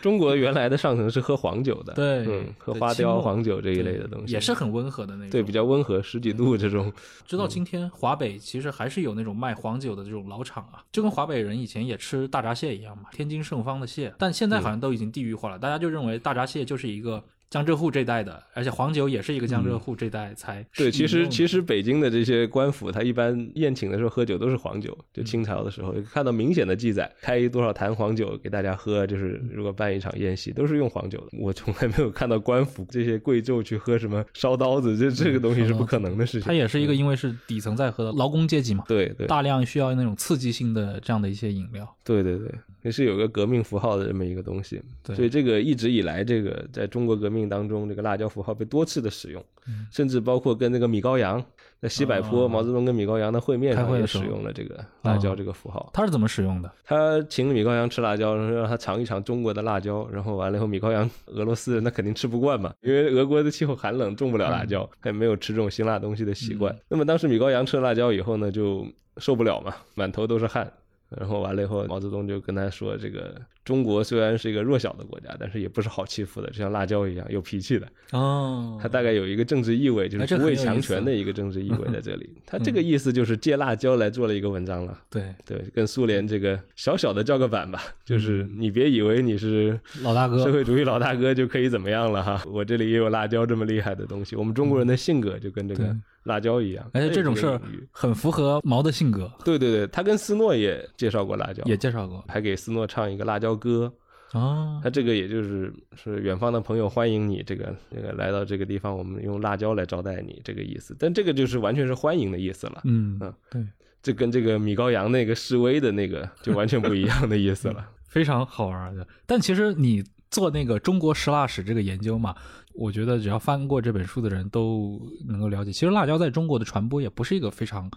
[SPEAKER 2] 中国原来的上层是喝黄酒的，*laughs*
[SPEAKER 1] 对
[SPEAKER 2] 嗯，喝花雕、黄酒这一类的东西，
[SPEAKER 1] 也是很温和的那种。
[SPEAKER 2] 对比较温和，十几度这种。*laughs*
[SPEAKER 1] 直到今天，华北其实还是有那种卖黄酒的这种老厂啊，就跟华北人以前也吃大闸蟹一样嘛，天津盛芳的蟹，但现在好像都已经地域化了，大家就认为大闸蟹就是一个江浙沪这代的，而且黄酒也是一个江浙沪这代才
[SPEAKER 2] 对，其实其
[SPEAKER 1] 实
[SPEAKER 2] 实北京的这些官府，他一般宴请的时候喝酒都是黄酒，就清朝的时候看到明显的记载，开多少坛黄酒给大家喝，就是如果办一场宴席都是用黄酒的。我从来没有看到官府这些贵胄去喝什么烧刀子，这这个东西是不可能的事情。
[SPEAKER 1] 它也是一个因为是底层在喝的劳工阶级嘛，
[SPEAKER 2] 对对。
[SPEAKER 1] 大量需要那种刺激性的这样的一些饮料。
[SPEAKER 2] 对对对，也是有个革命符号的这么一个东西。
[SPEAKER 1] 对
[SPEAKER 2] 所以这个一直以来，这个在中国革命当中，这个辣椒符号被多次的使用，
[SPEAKER 1] 嗯
[SPEAKER 2] 甚至包括跟那个米高扬在西柏坡，
[SPEAKER 1] 哦
[SPEAKER 2] 毛泽东跟米高扬的会面上也使用了这个辣椒
[SPEAKER 1] 哦
[SPEAKER 2] 这个符号。
[SPEAKER 1] 他是怎么使用的？
[SPEAKER 2] 他请米高扬吃辣椒，然后让他尝一尝中国的辣椒，然后完了以后，米高扬俄罗斯人那肯定吃不惯嘛，因为俄国的气候寒冷，种不了辣椒，他也没有吃这种辛辣东西的习惯。那么当时米高扬吃了辣椒以后呢，就受不了嘛，满头都是汗。然后完了以后，毛泽东就跟他说：“这个中国虽然是一个弱小的国家，但是也不是好欺负的，就像辣椒一样有脾气的。
[SPEAKER 1] 哦
[SPEAKER 2] 他大概有一个政治意味，就是不畏强权的一个政治意味在这里。他这个意思就是借辣椒来做了一个文章了。
[SPEAKER 1] 对
[SPEAKER 2] 对，跟苏联这个小小的叫个板吧，就是你别以为你是
[SPEAKER 1] 老大哥
[SPEAKER 2] 社会主义老大哥就可以怎么样了哈，我这里也有辣椒这么厉害的东西。我们中国人的性格就跟这个
[SPEAKER 1] 对
[SPEAKER 2] 辣椒一样，
[SPEAKER 1] 而且这种事儿很符合毛的性格，
[SPEAKER 2] 对对对，他跟斯诺也介绍过辣椒，
[SPEAKER 1] 也介绍过
[SPEAKER 2] 还给斯诺唱一个辣椒歌。
[SPEAKER 1] 啊
[SPEAKER 2] 他这个也就是是远方的朋友欢迎你，这个这个来到这个地方，我们用辣椒来招待你这个意思。但这个就是完全是欢迎的意思了。
[SPEAKER 1] 嗯
[SPEAKER 2] 嗯
[SPEAKER 1] 对，
[SPEAKER 2] 这跟这个米高扬那个示威的那个就完全不一样的意思了。*laughs*
[SPEAKER 1] 非常好玩的。但其实你做那个中国食辣史这个研究嘛，我觉得只要翻过这本书的人都能够了解，其实辣椒在中国的传播也不是一个非常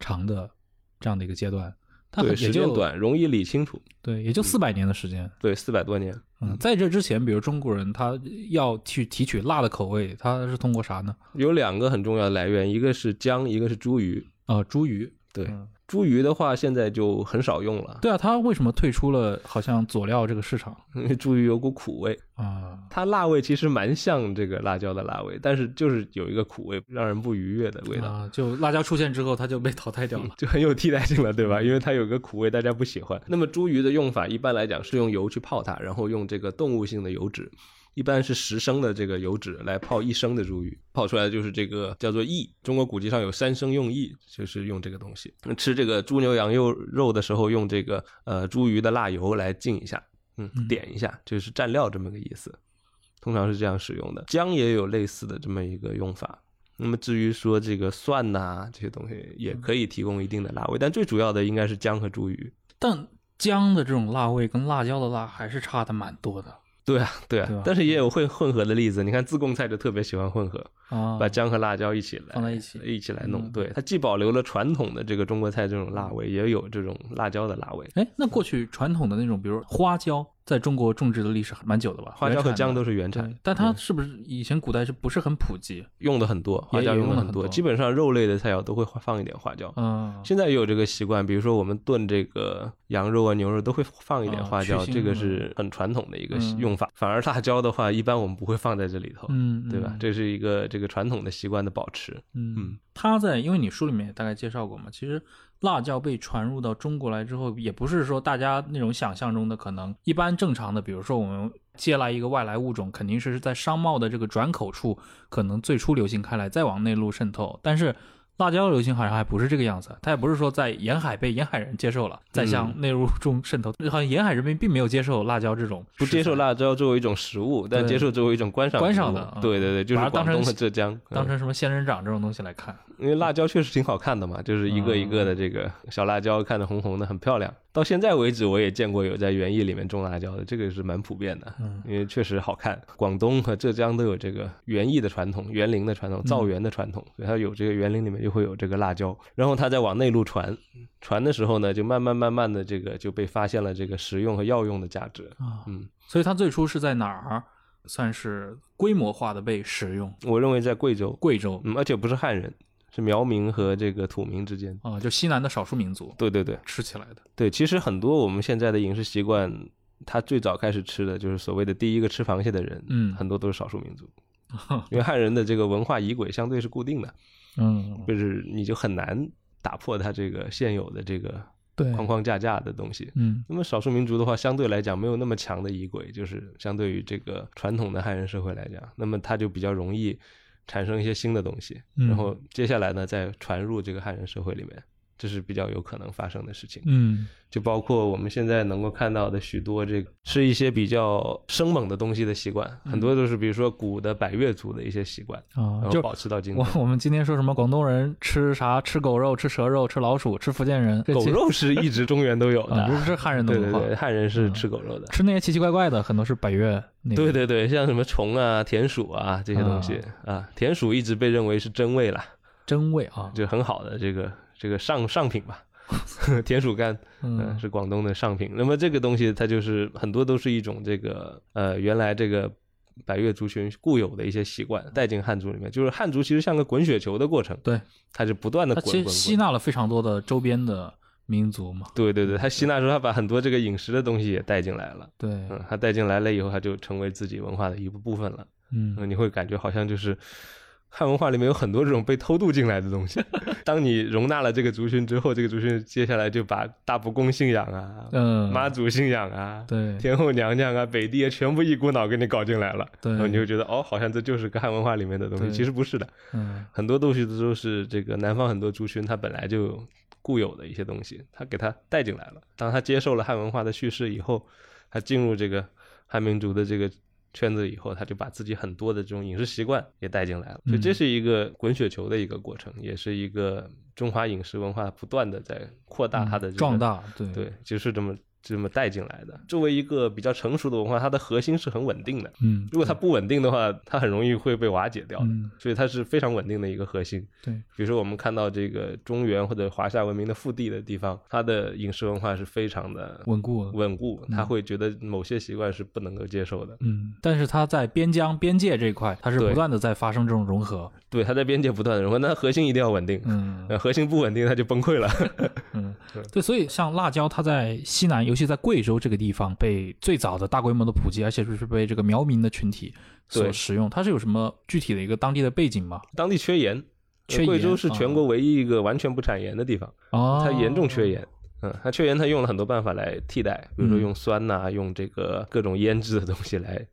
[SPEAKER 1] 长的这样的一个阶段，它
[SPEAKER 2] 很，
[SPEAKER 1] 也就
[SPEAKER 2] 时间短，容易理清楚。
[SPEAKER 1] 对，也就四百年的时间。
[SPEAKER 2] 对，四百多年。
[SPEAKER 1] 嗯，在这之前，比如中国人他要去提取辣的口味，他是通过啥呢？
[SPEAKER 2] 有两个很重要的来源，一个是姜，一个是茱萸。
[SPEAKER 1] 呃，茱萸。
[SPEAKER 2] 对，
[SPEAKER 1] 嗯
[SPEAKER 2] 茱萸的话现在就很少用了，
[SPEAKER 1] 对啊，它为什么退出了好像佐料这个市场
[SPEAKER 2] 因为茱萸有股苦味，
[SPEAKER 1] 啊？
[SPEAKER 2] 它辣味其实蛮像这个辣椒的辣味，但是就是有一个苦味，让人不愉悦的味道。
[SPEAKER 1] 啊，就辣椒出现之后，它就被淘汰掉了。
[SPEAKER 2] 就 *laughs* 很有替代性了，对吧？因为它有个苦味，大家不喜欢。那么茱萸的用法一般来讲是用油去泡它，然后用这个动物性的油脂，一般是十升的这个油脂来泡一升的茱萸，泡出来就是这个叫做薏。中国古籍上有三升用薏，就是用这个东西。吃这个猪牛羊肉肉的时候，用这个呃茱萸的辣油来浸一下，嗯，点一下，就是蘸料这么个意思。通常是这样使用的。姜也有类似的这么一个用法。那么至于说这个蒜呐、这些东西，也可以提供一定的辣味，但最主要的应该是姜和茱萸。
[SPEAKER 1] 但姜的这种辣味跟辣椒的辣还是差的蛮多的
[SPEAKER 2] 对啊，对啊，
[SPEAKER 1] 对
[SPEAKER 2] 但是也有会混合的例子。你看自贡菜就特别喜欢混合，
[SPEAKER 1] 啊。
[SPEAKER 2] 把姜和辣椒一起来
[SPEAKER 1] 放在一起
[SPEAKER 2] 一起来弄。
[SPEAKER 1] 嗯
[SPEAKER 2] 对，它既保留了传统的这个中国菜这种辣味，也有这种辣椒的辣味。
[SPEAKER 1] 哎，那过去传统的那种，比如花椒，在中国种植的历史还蛮久的吧？
[SPEAKER 2] 花椒和姜都
[SPEAKER 1] 是
[SPEAKER 2] 是原产，，
[SPEAKER 1] 但它是不是以前古代是不是很普及？
[SPEAKER 2] 用的很多，花椒用的很多，基本上肉类的菜肴都会放一点花椒。
[SPEAKER 1] 嗯，
[SPEAKER 2] 现在也有这个习惯，比如说我们炖这个羊肉啊、牛肉都会放一点
[SPEAKER 1] 啊
[SPEAKER 2] 花椒，这个
[SPEAKER 1] 嗯
[SPEAKER 2] 是很传统的一个
[SPEAKER 1] 嗯
[SPEAKER 2] 用法。反而辣椒的话，一般我们不会放在这里头，
[SPEAKER 1] 嗯，
[SPEAKER 2] 对吧
[SPEAKER 1] 嗯？
[SPEAKER 2] 这是一个这个传统的习惯的保持。
[SPEAKER 1] 嗯
[SPEAKER 2] 嗯，
[SPEAKER 1] 它在因为你书里面也大概介绍过嘛，其实辣椒被传入到中国来之后，也不是说大家那种想象中的可能一般正常的，比如说我们接来一个外来物种，肯定是在商贸的这个转口处可能最初流行开来，再往内陆渗透，但是。辣椒流行好像还不是这个样子，它也不是说在沿海被沿海人接受了，再向内陆中渗透。*laughs* 好像沿海人民并没有接受辣椒这种
[SPEAKER 2] 不接受辣椒作为一种食物，但接受作为一种观赏
[SPEAKER 1] 观赏的啊
[SPEAKER 2] 对对对，就是广东和浙江，嗯 *laughs*
[SPEAKER 1] 当成什么仙人掌这种东西来看。
[SPEAKER 2] 因为辣椒确实挺好看的嘛，就是一个一个的这个小辣椒，看着红红的，很漂亮。到现在为止，我也见过有在园艺里面种辣椒的，这个是蛮普遍的，
[SPEAKER 1] 嗯
[SPEAKER 2] 因为确实好看。广东和浙江都有这个园艺的传统、园林的传统、造园的传统，所以它有这个园林里面就会有这个辣椒，然后它再往内陆传，传的时候呢，就慢慢慢慢的这个就被发现了这个食用和药用的价值。
[SPEAKER 1] 啊，
[SPEAKER 2] 嗯，
[SPEAKER 1] 所以它最初是在哪儿算是规模化的被使用？
[SPEAKER 2] 我认为在贵州，
[SPEAKER 1] 贵州
[SPEAKER 2] 嗯，而且不是汉人，是苗民和这个土民之间。
[SPEAKER 1] 啊，就西南的少数民族
[SPEAKER 2] 对对对
[SPEAKER 1] 吃起来的。
[SPEAKER 2] 对，其实很多我们现在的饮食习惯，他最早开始吃的就是所谓的第一个吃螃蟹的人，
[SPEAKER 1] 嗯
[SPEAKER 2] 很多都是少数民族，*laughs* 因为汉人的这个文化仪轨相对是固定的，
[SPEAKER 1] 嗯，
[SPEAKER 2] 就是你就很难打破他这个现有的这个
[SPEAKER 1] 对，
[SPEAKER 2] 框框架架的东西。
[SPEAKER 1] 嗯
[SPEAKER 2] 那么少数民族的话，相对来讲没有那么强的仪轨，就是相对于这个传统的汉人社会来讲，那么他就比较容易产生一些新的东西，
[SPEAKER 1] 嗯。
[SPEAKER 2] 然后接下来呢再传入这个汉人社会里面，这是比较有可能发生的事情。
[SPEAKER 1] 嗯
[SPEAKER 2] 就包括我们现在能够看到的许多这个吃一些比较生猛的东西的习惯，很多都是比如说古的百越族的一些习惯，然，后
[SPEAKER 1] 啊就
[SPEAKER 2] 保持到今
[SPEAKER 1] 我
[SPEAKER 2] 天。
[SPEAKER 1] 我们今天说什么广东人吃啥吃狗肉吃蛇肉吃老鼠吃福建人
[SPEAKER 2] 狗肉是一直中原都有的
[SPEAKER 1] 啊，，这是汉人的文化。
[SPEAKER 2] 对对对，汉人是吃狗肉的。
[SPEAKER 1] 吃那些奇奇怪怪的，很多是百越。
[SPEAKER 2] 对对对，像什么虫啊、田鼠啊这些东西啊，田鼠一直被认为是真味啦，
[SPEAKER 1] 真味啊，
[SPEAKER 2] 就很好的这个这个上上品吧。*laughs* 田鼠干，嗯，
[SPEAKER 1] 嗯
[SPEAKER 2] 是广东的上品。那么这个东西它就是很多都是一种这个呃原来这个百越族群固有的一些习惯带进汉族里面，就是汉族其实像个滚雪球的过程，
[SPEAKER 1] 对，
[SPEAKER 2] 它是不断的滚滚
[SPEAKER 1] 吸纳了非常多的周边的民族嘛。
[SPEAKER 2] 对对对，它吸纳之后，它把很多这个饮食的东西也带进来了。
[SPEAKER 1] 对，
[SPEAKER 2] 嗯，它带进来了以后，它就成为自己文化的一部部分了。
[SPEAKER 1] 嗯
[SPEAKER 2] 嗯，你会感觉好像就是汉文化里面有很多这种被偷渡进来的东西。*laughs* 当你容纳了这个族群之后，这个族群接下来就把大不公信仰啊、
[SPEAKER 1] 嗯，
[SPEAKER 2] 妈祖信仰啊、
[SPEAKER 1] 对
[SPEAKER 2] 天后娘娘啊、北帝啊，全部一股脑给你搞进来了。
[SPEAKER 1] 对
[SPEAKER 2] 然后你就觉得哦，好像这就是个汉文化里面的东西，其实不是的。
[SPEAKER 1] 嗯
[SPEAKER 2] 很多东西都是这个南方很多族群它本来就固有的一些东西，他给它带进来了。当他接受了汉文化的叙事以后，他进入这个汉民族的这个圈子以后，他就把自己很多的这种饮食习惯也带进来了。所以这是一个滚雪球的一个过程，也是一个中华饮食文化不断的在扩大它的、
[SPEAKER 1] 壮。大，对
[SPEAKER 2] 对，就是这么这么带进来的。作为一个比较成熟的文化，它的核心是很稳定的。
[SPEAKER 1] 嗯
[SPEAKER 2] 如果它不稳定的话，它很容易会被瓦解掉的。
[SPEAKER 1] 嗯
[SPEAKER 2] 所以它是非常稳定的一个核心。
[SPEAKER 1] 对，
[SPEAKER 2] 比如说我们看到这个中原或者华夏文明的腹地的地方，它的饮食文化是非常的
[SPEAKER 1] 稳固
[SPEAKER 2] 稳固，他会觉得某些习惯是不能够接受的。
[SPEAKER 1] 嗯，但是它在边疆边界这一块，它是不断的在发生这种融合。
[SPEAKER 2] 对，它在边界不断的融合，那核心一定要稳定。
[SPEAKER 1] 嗯 *laughs*
[SPEAKER 2] 呃，核心不稳定，它就崩溃了。*laughs*
[SPEAKER 1] 嗯，*laughs* 对，所以像辣椒，它在西南，尤其在贵州这个地方被最早的大规模的普及，而且是被这个苗民的群体所使用。它是有什么具体的一个当地的背景吗？
[SPEAKER 2] 当地缺盐，
[SPEAKER 1] 缺盐
[SPEAKER 2] 贵州是全国唯一一个完全不产盐的地方，
[SPEAKER 1] 哦，
[SPEAKER 2] 它严重缺盐。嗯，它缺盐，它用了很多办法来替代，比如说
[SPEAKER 1] 嗯
[SPEAKER 2] 用酸呐、用这个各种腌制的东西来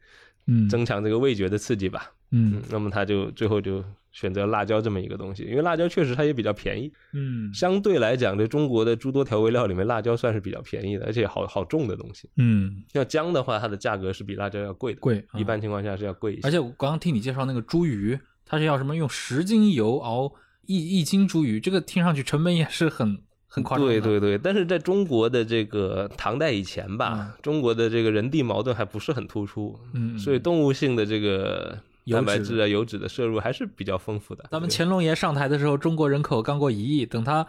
[SPEAKER 1] 嗯
[SPEAKER 2] 增强这个味觉的刺激吧。
[SPEAKER 1] 嗯。
[SPEAKER 2] 嗯，那么他就最后就选择辣椒这么一个东西，因为辣椒确实它也比较便宜，
[SPEAKER 1] 嗯。
[SPEAKER 2] 相对来讲，这中国的诸多调味料里面，辣椒算是比较便宜的，而且好好重的东西。
[SPEAKER 1] 嗯，
[SPEAKER 2] 要姜的话，它的价格是比辣椒要贵的，
[SPEAKER 1] 贵，啊。
[SPEAKER 2] 一般情况下是要贵一些。
[SPEAKER 1] 而且我刚刚听你介绍那个猪鱼，它是要什么用十斤油熬一一斤猪鱼，这个听上去成本也是很 *laughs* 很夸张。
[SPEAKER 2] 对对对，但是在中国的这个唐代以前吧，中国的这个人地矛盾还不是很突出，
[SPEAKER 1] 嗯，嗯，
[SPEAKER 2] 所以动物性的这个
[SPEAKER 1] 油
[SPEAKER 2] 蛋白质啊、油脂的摄入还是比较丰富的。
[SPEAKER 1] 咱们乾隆爷上台的时候，中国人口刚过一亿，等他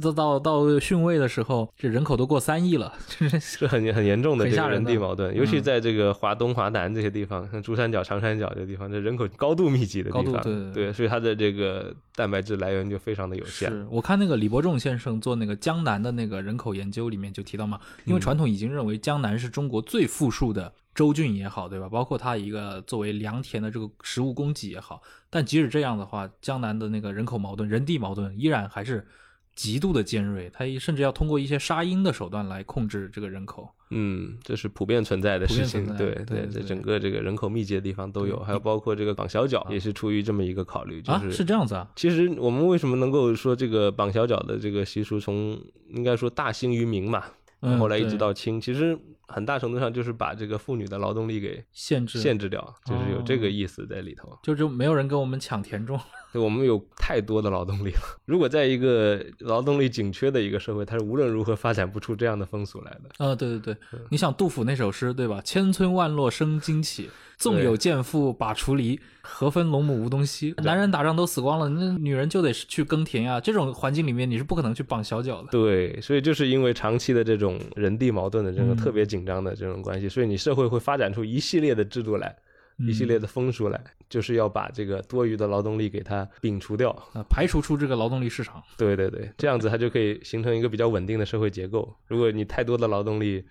[SPEAKER 1] 到到到逊位的时候，这人口都过三亿了，*laughs* 这是
[SPEAKER 2] 是很很严重的这个人地矛盾，尤其
[SPEAKER 1] 嗯
[SPEAKER 2] 在这个华东、华南这些地方，像珠三角、长三角这个地方，这人口高度密集的地方，
[SPEAKER 1] 高度对对对
[SPEAKER 2] 所以它的这个蛋白质来源就非常的有限。
[SPEAKER 1] 是我看那个李伯仲先生做那个江南的那个人口研究里面就提到嘛，因为传统已经认为江南是中国最富庶的州郡也好，对吧？包括它一个作为良田的这个食物供给也好，但即使这样的话，江南的那个人口矛盾、人地矛盾依然还是极度的尖锐，它甚至要通过一些杀婴的手段来控制这个人口。
[SPEAKER 2] 嗯，这是普遍存在的事情，对
[SPEAKER 1] 对对
[SPEAKER 2] 在整个这个人口密集的地方都有，还有包括这个绑小脚，也是出于这么一个考虑，就
[SPEAKER 1] 啊，
[SPEAKER 2] 是
[SPEAKER 1] 是这样子啊？
[SPEAKER 2] 其实我们为什么能够说这个绑小脚的这个习俗从应该说大兴于明嘛，
[SPEAKER 1] 嗯
[SPEAKER 2] 后来一直到清，其实很大程度上就是把这个妇女的劳动力给
[SPEAKER 1] 限制
[SPEAKER 2] 限制掉，就是有这个
[SPEAKER 1] 哦
[SPEAKER 2] 意思在里头。
[SPEAKER 1] 就就没有人跟我们抢田种。
[SPEAKER 2] 对，我们有太多的劳动力了。如果在一个劳动力紧缺的一个社会，它是无论如何发展不出这样的风俗来的。
[SPEAKER 1] 呃，对对对，
[SPEAKER 2] 嗯
[SPEAKER 1] 你想杜甫那首诗对吧？千村万落生荆起，纵有贱妇把锄犁，何分龙母无东西。男人打仗都死光了，那女人就得去耕田呀。这种环境里面，你是不可能去绑小脚的。
[SPEAKER 2] 对，所以就是因为长期的这种人地矛盾的这种
[SPEAKER 1] 嗯
[SPEAKER 2] 特别紧张的这种关系，所以你社会会发展出一系列的制度来，一系列的风俗来，就是要把这个多余的劳动力给它摒除掉。
[SPEAKER 1] 呃，排除出这个劳动力市场。
[SPEAKER 2] 对对对，这样子它就可以形成一个比较稳定的社会结构。如果你太多的劳动力，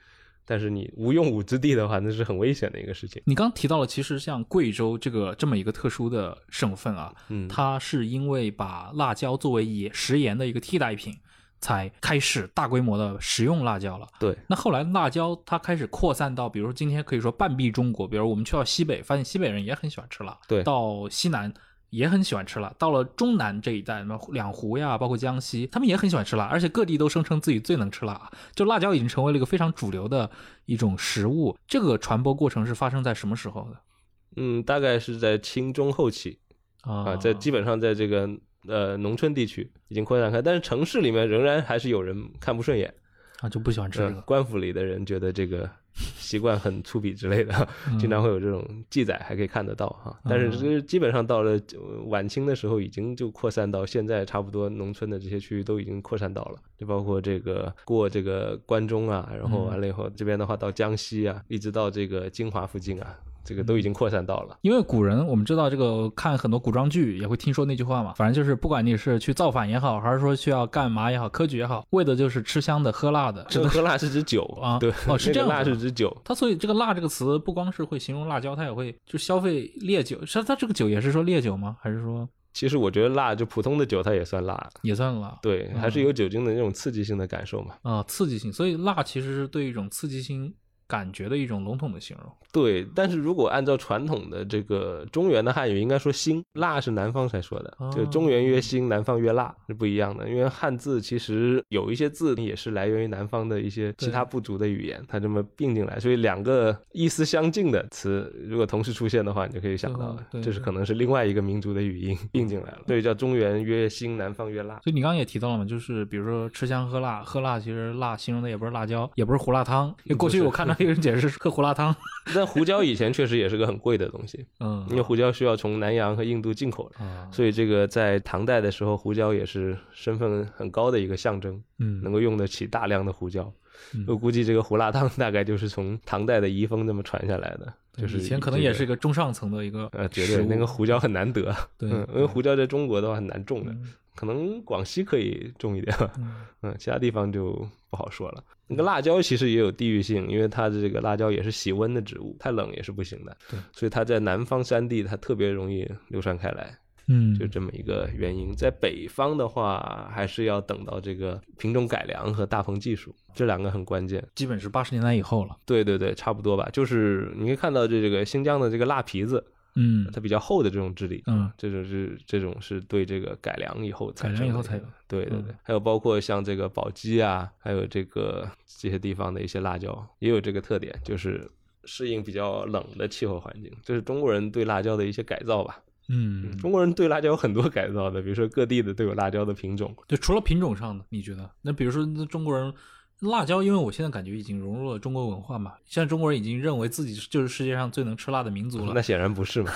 [SPEAKER 2] 但是你无用武之地的话，那是很危险的一个事情。
[SPEAKER 1] 你刚提到了，其实像贵州这个这么一个特殊的省份啊，
[SPEAKER 2] 嗯，
[SPEAKER 1] 它是因为把辣椒作为盐食盐的一个替代品，才开始大规模的食用辣椒了。
[SPEAKER 2] 对，
[SPEAKER 1] 那后来辣椒它开始扩散到，比如说今天可以说半壁中国，比如我们去到西北，发现西北人也很喜欢吃辣，
[SPEAKER 2] 对
[SPEAKER 1] 到西南也很喜欢吃辣。到了中南这一带，什么两湖呀，包括江西，他们也很喜欢吃辣，而且各地都声称自己最能吃辣。就辣椒已经成为了一个非常主流的一种食物。这个传播过程是发生在什么时候的？
[SPEAKER 2] 嗯，大概是在清中后期啊，在基本上在这个呃农村地区已经扩散开，但是城市里面仍然还是有人看不顺眼
[SPEAKER 1] 啊，就不喜欢吃这个。
[SPEAKER 2] 官府里的人觉得这个。习惯很粗鄙之类的，经常会有这种记载，还可以看得到哈。但是这基本上到了晚清的时候，已经就扩散到现在，差不多农村的这些区域都已经扩散到了，就包括这个过这个关中啊，然后完了以后这边的话到江西啊，一直到这个金华附近啊。这个都已经扩散到了，
[SPEAKER 1] 因为古人我们知道，这个看很多古装剧也会听说那句话嘛，反正就是不管你是去造反也好，还是说需要干嘛也好，科举也好，为的就是吃香的、喝辣的。
[SPEAKER 2] 这个喝辣是指酒 *laughs*
[SPEAKER 1] 啊，
[SPEAKER 2] 对，
[SPEAKER 1] 哦是这样，
[SPEAKER 2] 辣是指酒。
[SPEAKER 1] 它所以这个辣这个词不光是会形容辣椒，它也会就消费烈酒。是它这个酒也是说烈酒吗？还是说？
[SPEAKER 2] 其实我觉得辣就普通的酒它也算辣，
[SPEAKER 1] 也算辣。
[SPEAKER 2] 对，还是有酒精的那种刺激性的感受嘛。
[SPEAKER 1] 啊，刺激性，所以辣其实是对一种刺激性。感觉的一种笼统的形容，
[SPEAKER 2] 对。但是如果按照传统的这个中原的汉语，应该说辛辣是南方才说的，就中原曰辛，南方曰辣是不一样的。因为汉字其实有一些字也是来源于南方的一些其他部族的语言，它这么并进来，所以两个意思相近的词如果同时出现的话，你就可以想到，这是可能是另外一个民族的语音 *laughs* 并进来了。所以叫中原曰辛，南方曰辣。
[SPEAKER 1] 所以你刚刚也提到了嘛，就是比如说吃香喝辣，喝辣其实辣形容的也不是辣椒，也不是胡辣汤。*laughs* 因为过去我看到。有人解释是喝胡辣汤，*laughs*
[SPEAKER 2] 但胡椒以前确实也是个很贵的东西，嗯，因为胡椒需要从南洋和印度进口的，所以这个在唐代的时候，胡椒也是身份很高的一个象征，嗯，能够用得起大量的胡椒。我估计这个胡辣汤大概就是从唐代的遗风这么传下来的，就是
[SPEAKER 1] 以前可能也是一个中上层的一个，
[SPEAKER 2] 呃，绝对那个胡椒很难得，
[SPEAKER 1] 对，
[SPEAKER 2] 因为胡椒在中国的话很难种的。可能广西可以种一点，嗯，其他地方就不好说了。那个辣椒其实也有地域性，因为它的这个辣椒也是喜温的植物，太冷也是不行的。
[SPEAKER 1] 对，
[SPEAKER 2] 所以它在南方山地它特别容易流传开来，
[SPEAKER 1] 嗯，
[SPEAKER 2] 就这么一个原因。在北方的话，还是要等到这个品种改良和大棚技术这两个很关键，
[SPEAKER 1] 基本是八十年代以后了。
[SPEAKER 2] 对对对，差不多吧。就是你可以看到这这个新疆的这个辣皮子。
[SPEAKER 1] 嗯，
[SPEAKER 2] 它比较厚的这种质地，
[SPEAKER 1] 嗯，
[SPEAKER 2] 这种是这种是对这个改良以后
[SPEAKER 1] 改良以后才有，
[SPEAKER 2] 对对对，还有包括像这个宝鸡啊，还有这个这些地方的一些辣椒也有这个特点，就是适应比较冷的气候环境，这是中国人对辣椒的一些改造吧。
[SPEAKER 1] 嗯，
[SPEAKER 2] 中国人对辣椒有很多改造的，比如说各地的都有辣椒的品种。
[SPEAKER 1] 就除了品种上的，你觉得？那比如说那中国人。辣椒，因为我现在感觉已经融入了中国文化嘛，现在中国人已经认为自己就是世界上最能吃辣的民族了。
[SPEAKER 2] 那显然不是嘛？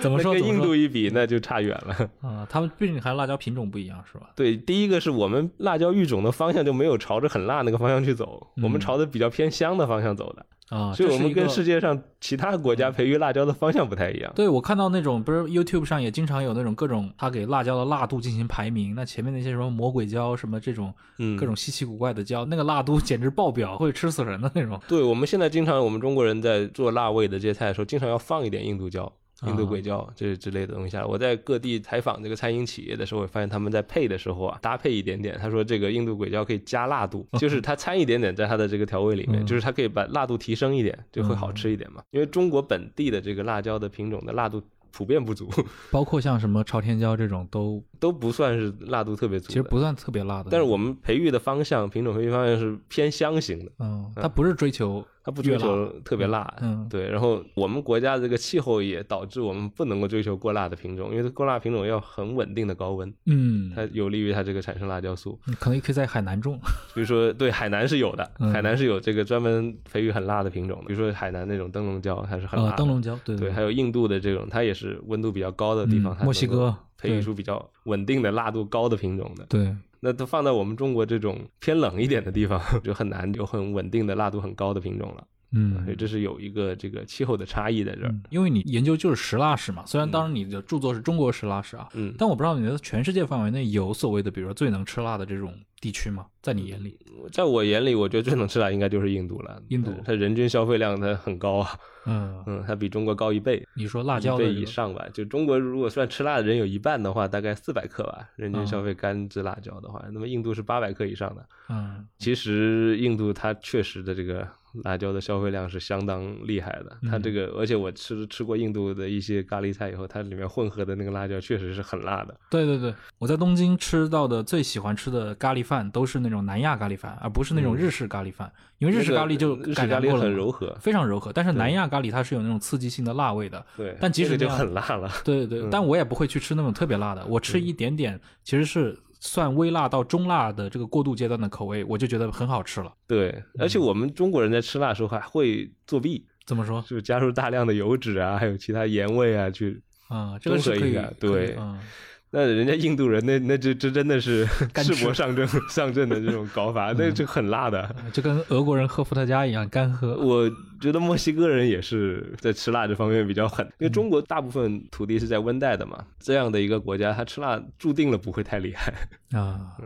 [SPEAKER 1] 怎么说？
[SPEAKER 2] 跟印度一比，那就差远了。
[SPEAKER 1] 啊，他们毕竟还辣椒品种不一样，是吧？
[SPEAKER 2] 对，第一个是我们辣椒育种的方向就没有朝着很辣那个方向去走，我们朝着比较偏香的方向走的。
[SPEAKER 1] 啊，
[SPEAKER 2] 所以我们跟世界上其他国家培育辣椒的方向不太一样。
[SPEAKER 1] 对，我看到那种不是 YouTube 上也经常有那种各种他给辣椒的辣度进行排名，那前面那些什么魔鬼椒什么这种，嗯，各种稀奇古怪的椒，那个辣度简直爆表，会吃死人的那种。
[SPEAKER 2] 对，我们现在经常我们中国人在做辣味的这些菜的时候，经常要放一点印度椒。印度鬼椒这之类的东西啊，我在各地采访这个餐饮企业的时候，我发现他们在配的时候啊，搭配一点点。他说这个印度鬼椒可以加辣度，就是 *laughs* 它掺一点点在它的这个调味里面，就是它可以把辣度提升一点，就会好吃一点嘛。因为中国本地的这个辣椒的品种的辣度普遍不足，*laughs*
[SPEAKER 1] 包括像什么朝天椒这种都
[SPEAKER 2] 都不算是辣度特别足，
[SPEAKER 1] 其实不算特别辣的。
[SPEAKER 2] 但是我们培育的方向，品种培育方向是偏香型的，
[SPEAKER 1] 嗯，它不是追求。
[SPEAKER 2] 它不追求特别辣，
[SPEAKER 1] 嗯，
[SPEAKER 2] 对。然后我们国家这个气候也导致我们不能够追求过辣的品种，因为过辣品种要很稳定的高温，
[SPEAKER 1] 嗯，
[SPEAKER 2] 它有利于它这个产生辣椒素。
[SPEAKER 1] 可能也可以在海南种，*laughs*
[SPEAKER 2] 比如说对海南是有的，海南是有这个专门培育很辣的品种，比如说海南那种灯笼椒，它是很辣。
[SPEAKER 1] 灯笼椒，对
[SPEAKER 2] 对。还有印度的这种，它也是温度比较高的地方，
[SPEAKER 1] 墨西哥
[SPEAKER 2] 培育出比较稳定的辣度高的品种的。
[SPEAKER 1] 对。
[SPEAKER 2] 那都放在我们中国这种偏冷一点的地方，*laughs* 就很难有很稳定的辣度很高的品种了。
[SPEAKER 1] 嗯，
[SPEAKER 2] 所以这是有一个这个气候的差异在这儿。
[SPEAKER 1] 因为你研究就是食辣史嘛，虽然当然你的著作是中国食辣史啊，
[SPEAKER 2] 嗯，
[SPEAKER 1] 但我不知道你的全世界范围内有所谓的，比如说最能吃辣的这种地区吗？在你眼里？
[SPEAKER 2] 在我眼里，我觉得最能吃辣应该就是印度了。
[SPEAKER 1] 印度
[SPEAKER 2] 它人均消费量它很高啊，
[SPEAKER 1] 嗯
[SPEAKER 2] 嗯，它比中国高一倍。
[SPEAKER 1] 你说辣椒
[SPEAKER 2] 一倍以上吧？就中国如果算吃辣的人有一半的话，大概四百克吧，人均消费干制辣椒的话，那么印度是八百克以上的。
[SPEAKER 1] 嗯，
[SPEAKER 2] 其实印度它确实的这个。辣椒的消费量是相当厉害的。它这个，而且我吃吃过印度的一些咖喱菜以后，它里面混合的那个辣椒确实是很辣的。
[SPEAKER 1] 对对对，我在东京吃到的最喜欢吃的咖喱饭都是那种南亚咖喱饭，而不是那种日式咖喱饭，因为日式咖喱就
[SPEAKER 2] 改良过了很柔和，
[SPEAKER 1] 非常柔和。但是南亚咖喱它是有那种刺激性的辣味的。
[SPEAKER 2] 对，
[SPEAKER 1] 但即使
[SPEAKER 2] 就很辣了。
[SPEAKER 1] 对对对，但我也不会去吃那种特别辣的，我吃一点点，其实是。算微辣到中辣的这个过渡阶段的口味，我就觉得很好吃了。
[SPEAKER 2] 对，而且我们中国人在吃辣的时候还会作弊，
[SPEAKER 1] 怎么说？
[SPEAKER 2] 就是加入大量的油脂啊，还有其他盐味啊，去
[SPEAKER 1] 啊，这个是可以。
[SPEAKER 2] 对。那人家印度人那那这这真的是 *laughs* 赤膊上阵上阵的这种搞法，那就很辣的，
[SPEAKER 1] 就跟俄国人喝伏特加一样干喝。
[SPEAKER 2] 我觉得墨西哥人也是在吃辣这方面比较狠，因为中国大部分土地是在温带的嘛，这样的一个国家，他吃辣注定了不会太厉害
[SPEAKER 1] 啊。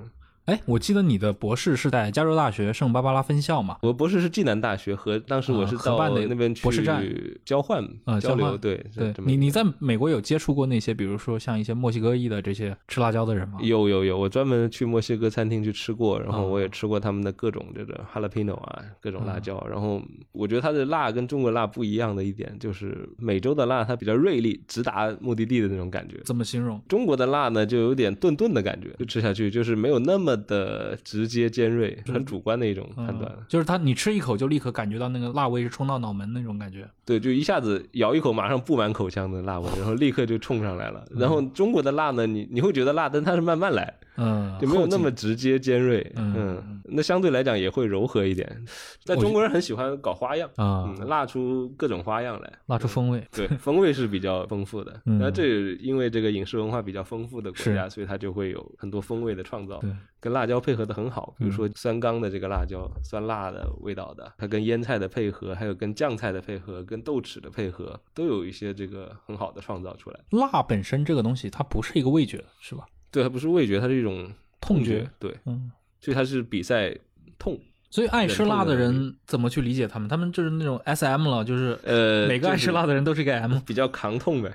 [SPEAKER 1] 哎，我记得你的博士是在加州大学圣巴巴拉分校嘛？
[SPEAKER 2] 我博士是暨南大学和当时我是
[SPEAKER 1] 到
[SPEAKER 2] 那边
[SPEAKER 1] 博士站
[SPEAKER 2] 交换
[SPEAKER 1] 啊
[SPEAKER 2] 交流，对
[SPEAKER 1] 对。你你在美国有接触过那些，比如说像一些墨西哥裔的这些吃辣椒的人吗？
[SPEAKER 2] 有有有，我专门去墨西哥餐厅去吃过，然后我也吃过他们的各种这个 jalapeno 啊，各种辣椒。然后我觉得它的辣跟中国辣不一样的一点就是，美洲的辣它比较锐利，直达目的地的那种感觉。
[SPEAKER 1] 怎么形容？
[SPEAKER 2] 中国的辣呢，就有点钝钝的感觉，就吃下去就是没有那么的。直接尖锐，很主观的一种判断，
[SPEAKER 1] 就是它，你吃一口就立刻感觉到那个辣味是冲到脑门那种感觉。
[SPEAKER 2] 对，就一下子咬一口，马上布满口腔的辣味，然后立刻就冲上来了。然后中国的辣呢，你你会觉得辣，但它是慢慢来。
[SPEAKER 1] 嗯，
[SPEAKER 2] 就没有那么直接尖锐，嗯，那相对来讲也会柔和一点。但中国人很喜欢搞花样啊，辣出各种花样来，
[SPEAKER 1] 辣出风味。
[SPEAKER 2] 对，*laughs* 风味是比较丰富的。那这因为这个饮食文化比较丰富的国家，所以它就会有很多风味的创造，跟辣椒配合的很好。比如说酸缸的这个辣椒，酸辣的味道的，它跟腌菜的配合，还有跟酱菜的配合，跟豆豉的配合，都有一些这个很好的创造出来。
[SPEAKER 1] 辣本身这个东西，它不是一个味觉，是吧？
[SPEAKER 2] 对，它不是味觉，它是一种
[SPEAKER 1] 痛
[SPEAKER 2] 觉。对，嗯，所以它是比赛痛。
[SPEAKER 1] 所以爱吃辣
[SPEAKER 2] 的
[SPEAKER 1] 人怎么去理解他们？他们就是那种 S M 了，就是
[SPEAKER 2] 呃，
[SPEAKER 1] 每个爱吃辣的人都是一个 M，
[SPEAKER 2] 比较扛痛呗，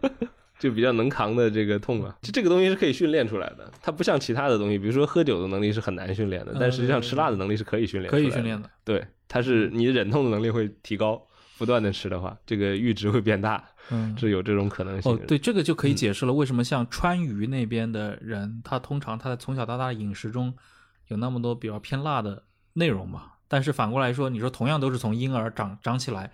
[SPEAKER 2] *laughs* 就比较能扛的这个痛啊。就这个东西是可以训练出来的，它不像其他的东西，比如说喝酒的能力是很难训练的，但实际上吃辣的能力是可以训练，
[SPEAKER 1] 可以训练的。
[SPEAKER 2] 对，它是你忍痛的能力会提高，不断的吃的话，这个阈值会变大。嗯，*laughs* 是有这种可能性。
[SPEAKER 1] 哦，对，这个就可以解释了为什么像川渝那边的人，他通常他在从小到大的饮食中有那么多比较偏辣的内容嘛。但是反过来说，你说同样都是从婴儿长长起来，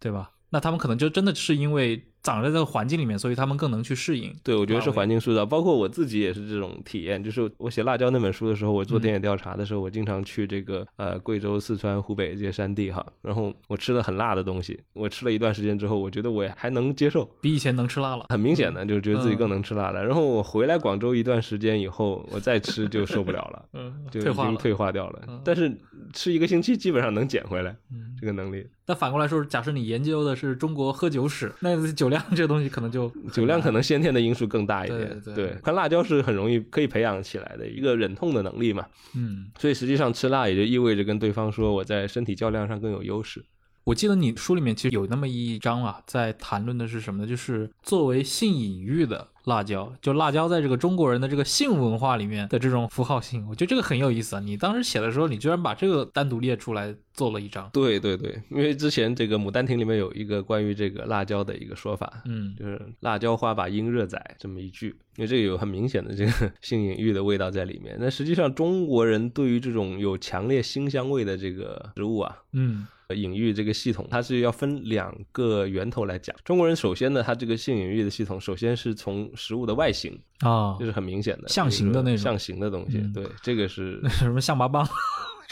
[SPEAKER 1] 对吧？那他们可能就真的是因为。长在这个环境里面，所以他们更能去适应。
[SPEAKER 2] 对，我觉得是环境塑造，包括我自己也是这种体验。就是我写辣椒那本书的时候，我做田野调查的时候，我经常去这个呃贵州、四川、湖北这些山地哈，然后我吃了很辣的东西，我吃了一段时间之后，我觉得我还能接受，
[SPEAKER 1] 比以前能吃辣了。
[SPEAKER 2] 很明显的，就是觉得自己更能吃辣了。然后我回来广州一段时间以后，我再吃就受不了了，*laughs* 嗯，就已经退化掉了。但是吃一个星期基本上能捡回来，这个能力。
[SPEAKER 1] 但反过来说，假设你研究的是中国喝酒史，那酒量这个东西可能就
[SPEAKER 2] 酒量可能先天的因素更大一点。
[SPEAKER 1] 对，
[SPEAKER 2] 看辣椒是很容易可以培养起来的一个忍痛的能力嘛。
[SPEAKER 1] 嗯，
[SPEAKER 2] 所以实际上吃辣也就意味着跟对方说我在身体较量上更有优势。
[SPEAKER 1] 我记得你书里面其实有那么一章啊，在谈论的是什么呢？就是作为性隐喻的辣椒，就辣椒在这个中国人的这个性文化里面的这种符号性，我觉得这个很有意思啊。你当时写的时候，你居然把这个单独列出来做了一章。
[SPEAKER 2] 对对对，因为之前这个《牡丹亭》里面有一个关于这个辣椒的一个说法，
[SPEAKER 1] 嗯，
[SPEAKER 2] 就是辣椒花把阴热宰这么一句，因为这个有很明显的这个 *laughs* 性隐喻的味道在里面。那实际上中国人对于这种有强烈腥香味的这个食物啊，
[SPEAKER 1] 嗯。
[SPEAKER 2] 隐喻这个系统，它是要分两个源头来讲。中国人首先呢，他这个性隐喻的系统，首先是从食物的外形
[SPEAKER 1] 啊，
[SPEAKER 2] 就是很明显的
[SPEAKER 1] 象形的那种
[SPEAKER 2] 象形的东西。对，这个是
[SPEAKER 1] 什么象拔蚌。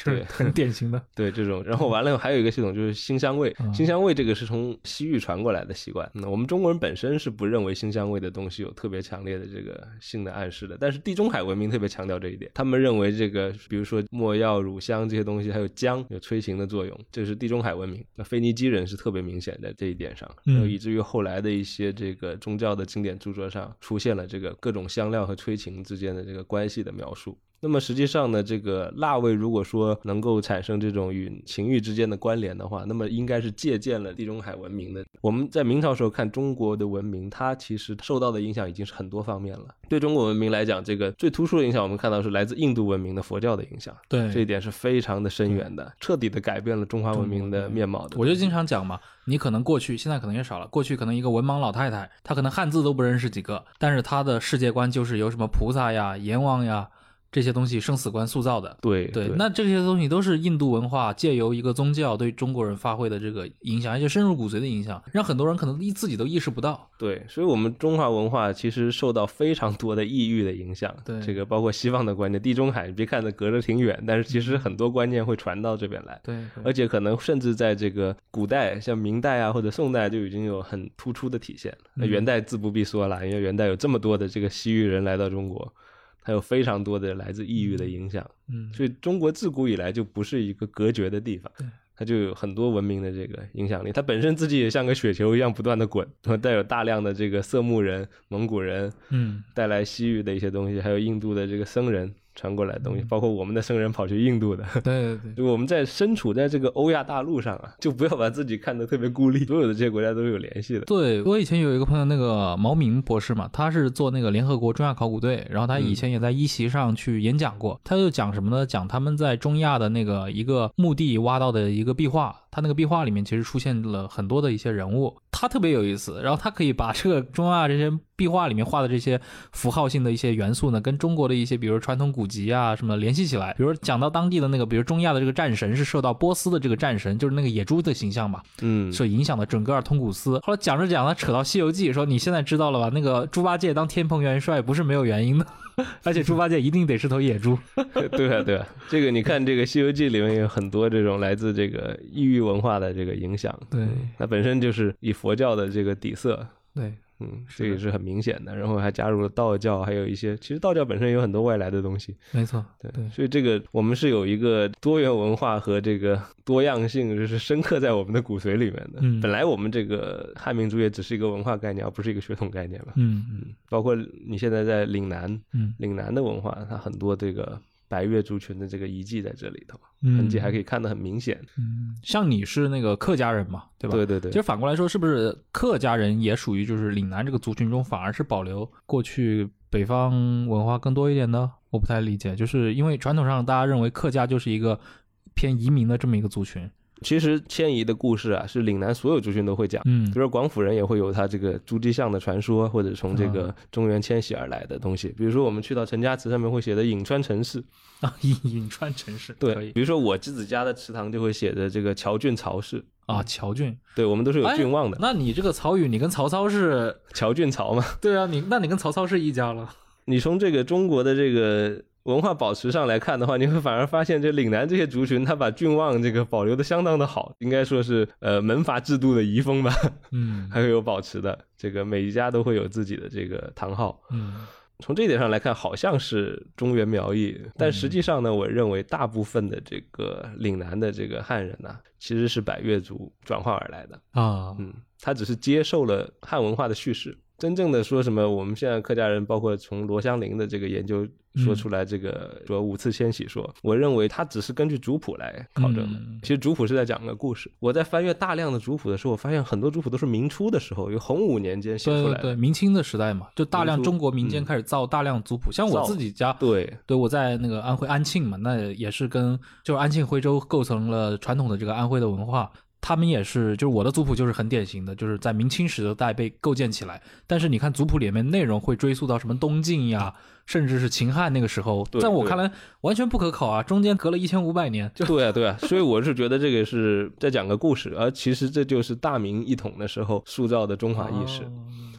[SPEAKER 1] 对，很典型的。*laughs*
[SPEAKER 2] 对这种，然后完了还有一个系统就是腥香味，腥香味这个是从西域传过来的习惯。那我们中国人本身是不认为腥香味的东西有特别强烈的这个性的暗示的，但是地中海文明特别强调这一点，他们认为这个比如说墨药、乳香这些东西，还有姜有催情的作用，这是地中海文明。那腓尼基人是特别明显的这一点上，然后以至于后来的一些这个宗教的经典著作上出现了这个各种香料和催情之间的这个关系的描述。那么实际上呢，这个辣味如果说能够产生这种与情欲之间的关联的话，那么应该是借鉴了地中海文明的。我们在明朝时候看中国的文明，它其实受到的影响已经是很多方面了。对中国文明来讲，这个最突出的影响，我们看到是来自印度文明的佛教的影响。
[SPEAKER 1] 对
[SPEAKER 2] 这一点是非常的深远的，彻底的改变了中华文明的面貌的。
[SPEAKER 1] 我就经常讲嘛，你可能过去，现在可能也少了。过去可能一个文盲老太太，她可能汉字都不认识几个，但是她的世界观就是由什么菩萨呀、阎王呀这些东西生死观塑造的。
[SPEAKER 2] 对
[SPEAKER 1] 对，那这些东西都是印度文化借由一个宗教对中国人发挥的这个影响，而且深入骨髓的影响，让很多人可能一自己都意识不到。
[SPEAKER 2] 对，所以，我们中华文化其实受到非常多的异域的影响。
[SPEAKER 1] 对
[SPEAKER 2] 这个包括西方的观念，地中海，你别看它隔着挺远，但是其实很多观念会传到这边来。
[SPEAKER 1] 对，
[SPEAKER 2] 而且可能甚至在这个古代，像明代啊或者宋代就已经有很突出的体现了。那元代自不必说了，因为元代有这么多的这个西域人来到中国，还有非常多的来自异域的影响。
[SPEAKER 1] 嗯，
[SPEAKER 2] 所以中国自古以来就不是一个隔绝的地方
[SPEAKER 1] 对，
[SPEAKER 2] 它就有很多文明的这个影响力。它本身自己也像个雪球一样不断的滚，*laughs* 带有大量的这个色目人、蒙古人
[SPEAKER 1] 嗯，
[SPEAKER 2] 带来西域的一些东西，还有印度的这个僧人传过来的东西，包括我们的僧人跑去印度的。
[SPEAKER 1] 对对对。*laughs*
[SPEAKER 2] 就我们在身处在这个欧亚大陆上啊，就不要把自己看得特别孤立，所有的这些国家都是有联系的。
[SPEAKER 1] 对我以前有一个朋友，那个毛明博士嘛，他是做那个联合国中亚考古队，然后他以前也在一席上去演讲过。他就讲什么呢？讲他们在中亚的那个一个墓地挖到的一个壁画，他那个壁画里面其实出现了很多的一些人物，他特别有意思。然后他可以把这个中亚这些壁画里面画的这些符号性的一些元素呢，跟中国的一些比如传统古籍啊什么联系起来。比如讲到当地的那个，比如中亚的这个战神是受到波斯的这个战神，就是那个野猪的形象嘛，
[SPEAKER 2] 嗯，
[SPEAKER 1] 所影响的准格尔通古斯。后来讲着讲着扯到《西游记》，说你现在知道了吧？那个猪八戒当天蓬元帅不是没有原因的，*laughs* 而且猪八戒一定得是头野猪。
[SPEAKER 2] 对啊，对啊，这个你看，这个《西游记》里面有很多这种来自这个异域文化的这个影响，
[SPEAKER 1] 对
[SPEAKER 2] 它本身就是以佛教的这个底色，
[SPEAKER 1] 对，
[SPEAKER 2] 嗯，这也是很明显的。然后还加入了道教，还有一些，其实道教本身有很多外来的东西，
[SPEAKER 1] 没错，
[SPEAKER 2] 对，
[SPEAKER 1] 对
[SPEAKER 2] 所以这个我们是有一个多元文化和这个多样性，就是深刻在我们的骨髓里面的。
[SPEAKER 1] 嗯
[SPEAKER 2] 本来我们这个汉民族也只是一个文化概念，而不是一个血统概念嘛。
[SPEAKER 1] 嗯
[SPEAKER 2] 嗯，包括你现在在岭南，
[SPEAKER 1] 嗯
[SPEAKER 2] 岭南的文化，它很多这个白越族群的这个遗迹在这里头，
[SPEAKER 1] 嗯，
[SPEAKER 2] 痕迹还可以看得很明显。
[SPEAKER 1] 嗯，像你是那个客家人嘛，对吧？
[SPEAKER 2] 对对对
[SPEAKER 1] 其实反过来说，是不是客家人也属于就是岭南这个族群中，反而是保留过去北方文化更多一点呢？我不太理解，就是因为传统上大家认为客家就是一个偏移民的这么一个族群。
[SPEAKER 2] 其实迁移的故事啊，是岭南所有族群都会讲。
[SPEAKER 1] 嗯
[SPEAKER 2] 比如说广府人也会有他这个朱玑巷的传说，或者从这
[SPEAKER 1] 啊
[SPEAKER 2] 个中原迁徙而来的东西。比如说我们去到陈家祠上面会写的颍川陈氏，
[SPEAKER 1] 啊，颍颍川陈氏，对
[SPEAKER 2] 比如说我自己家的祠堂就会写的这个乔郡曹氏，
[SPEAKER 1] 啊，乔俊。
[SPEAKER 2] 对我们都是有郡望的，
[SPEAKER 1] 那你这个曹禺，你跟曹操是？*laughs*
[SPEAKER 2] 乔俊曹吗。
[SPEAKER 1] 对啊，你那你跟曹操是一家了。
[SPEAKER 2] 你从这个中国的这个文化保持上来看的话，你会反而发现这岭南这些族群，他把郡望这个保留的相当的好，应该说是呃门阀制度的遗风吧，
[SPEAKER 1] 嗯 *laughs*
[SPEAKER 2] 还会有保持的。这个每一家都会有自己的这个堂号。
[SPEAKER 1] 嗯
[SPEAKER 2] 从这一点上来看，好像是中原苗裔，但实际上呢，我认为大部分的这个岭南的这个汉人呢、其实是百越族转化而来的。
[SPEAKER 1] 啊，
[SPEAKER 2] 嗯，他只是接受了汉文化的叙事。真正的说什么，我们现在客家人，包括从罗香林的这个研究说出来，这个说五次迁徙说，我认为他只是根据族谱来考证的。
[SPEAKER 1] 嗯
[SPEAKER 2] 其实族谱是在讲个故事。我在翻阅大量的族谱的时候，我发现很多族谱都是明初的时候，有洪武年间写出来的。
[SPEAKER 1] 对对对，明清的时代嘛，就大量中国民间
[SPEAKER 2] 嗯
[SPEAKER 1] 开始造大量族谱，像我自己家，
[SPEAKER 2] 对
[SPEAKER 1] 对我在那个安徽安庆嘛，那也是跟就是安庆徽州构成了传统的这个安徽的文化。他们也是，就是我的族谱就是很典型的，就是在明清时代被构建起来。但是你看族谱里面内容会追溯到什么东晋呀，甚至是秦汉那个时候，在我看来完全不可考啊，中间隔了一千五百年。就
[SPEAKER 2] 对啊，对啊，所以我是觉得这个是在讲个故事，而其实这就是大明一统的时候塑造的中华意识。
[SPEAKER 1] 哦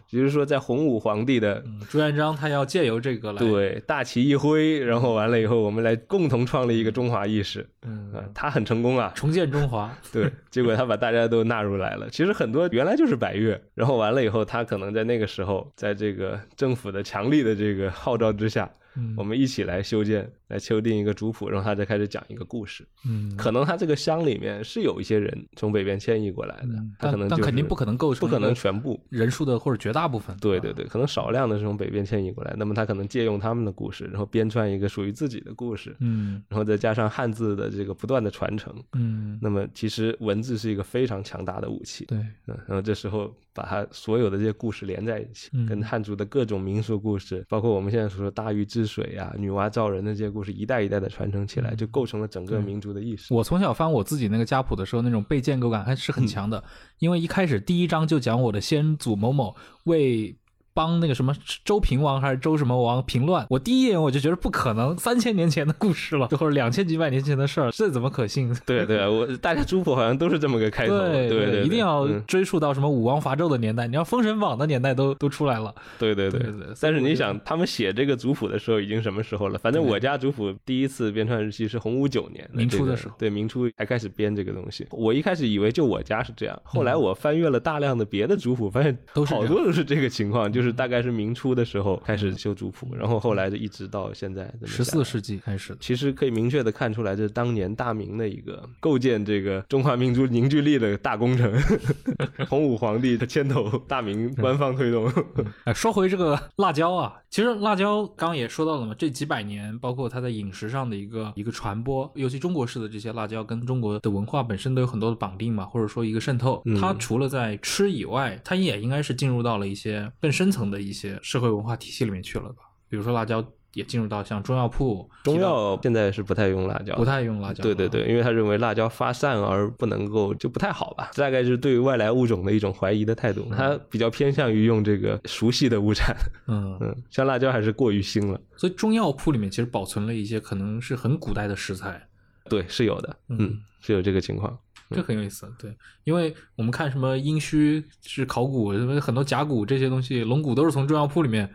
[SPEAKER 2] 也就是说，在洪武皇帝的
[SPEAKER 1] 嗯朱元璋他要借由这个来，
[SPEAKER 2] 对大旗一挥，然后完了以后，我们来共同创立一个中华意识。
[SPEAKER 1] 嗯
[SPEAKER 2] 啊，他很成功啊，
[SPEAKER 1] 重建中华。
[SPEAKER 2] 对，结果他把大家都纳入来了。其实很多原来就是百越，然后完了以后，他可能在那个时候，在这个政府的强力的这个号召之下，
[SPEAKER 1] 嗯
[SPEAKER 2] 我们一起来修建，来修订一个族谱，然后他再开始讲一个故事。
[SPEAKER 1] 嗯，
[SPEAKER 2] 可能他这个乡里面是有一些人从北边迁移过来的，他可能、就是、
[SPEAKER 1] 但肯定不可能构成
[SPEAKER 2] 不可能全部。
[SPEAKER 1] 人数的或者绝大部分。
[SPEAKER 2] 对对对，可能少量的是从北边迁移过来，那么他可能借用他们的故事，然后编撰一个属于自己的故事，
[SPEAKER 1] 嗯
[SPEAKER 2] 然后再加上汉字的这个不断的传承，
[SPEAKER 1] 嗯，
[SPEAKER 2] 那么其实文字是一个非常强大的武器。
[SPEAKER 1] 对，
[SPEAKER 2] 嗯，然后这时候把它所有的这些故事连在一起，
[SPEAKER 1] 嗯
[SPEAKER 2] 跟汉族的各种民俗故事，包括我们现在所说大禹治水啊、女娲造人的这些故事，一代一代的传承起来，就构成了整个民族的意识。
[SPEAKER 1] 我从小翻我自己那个家谱的时候，那种被建构感还是很强的，因为一开始第一章就讲我的先祖某某为。帮那个什么周平王还是周什么王平乱，我第一眼我就觉得不可能，三千年前的故事了，*laughs* 或者两千几百年前的事儿，这怎么可信？*laughs*
[SPEAKER 2] 对对，我大家族谱好像都是这么个开头，
[SPEAKER 1] 对
[SPEAKER 2] 对对，
[SPEAKER 1] 一定要
[SPEAKER 2] 嗯
[SPEAKER 1] 追溯到什么武王伐纣的年代，你要封神榜的年代都都出来了。
[SPEAKER 2] 对对对
[SPEAKER 1] 对对
[SPEAKER 2] 但是你想，他们写这个族谱的时候已经什么时候了？反正我家族谱第一次编撰日期是洪武九年，
[SPEAKER 1] 明初的时候
[SPEAKER 2] 对，明初才开始编这个东西。我一开始以为就我家是这样，后来我翻阅了大量的别的族谱，发现
[SPEAKER 1] 嗯都是
[SPEAKER 2] 好多都是这个情况，就是大概是明初的时候开始修族谱，然后后来就一直到现在
[SPEAKER 1] 十四世纪开始，
[SPEAKER 2] 其实可以明确的看出来，这是当年大明的一个构建这个中华民族凝聚力的大工程。*laughs* *laughs* 洪武皇帝的牵头，大明官方推动。
[SPEAKER 1] 哎，说回这个辣椒啊，其实辣椒刚刚也说到了嘛，这几百年，包括它在饮食上的一个一个传播，尤其中国式的这些辣椒跟中国的文化本身都有很多的绑定嘛，或者说一个渗透。
[SPEAKER 2] 嗯
[SPEAKER 1] 它除了在吃以外，它也应该是进入到了一些更深层的一些社会文化体系里面去了吧？比如说辣椒也进入到像中药铺，
[SPEAKER 2] 中药现在是不太用辣椒，
[SPEAKER 1] 不太用辣椒，
[SPEAKER 2] 对对，对，因为他认为辣椒发散而不能够就不太好吧，大概是对于外来物种的一种怀疑的态度。他比较偏向于用这个熟悉的物产，
[SPEAKER 1] 嗯，
[SPEAKER 2] 嗯，像辣椒还是过于腥了。
[SPEAKER 1] 所以中药铺里面其实保存了一些可能是很古代的食材，
[SPEAKER 2] 对，是有的，
[SPEAKER 1] 嗯
[SPEAKER 2] 嗯，是有这个情况。
[SPEAKER 1] 这很有意思，对，因为我们看什么殷墟是考古，什么很多甲骨这些东西，龙骨都是从中药铺里面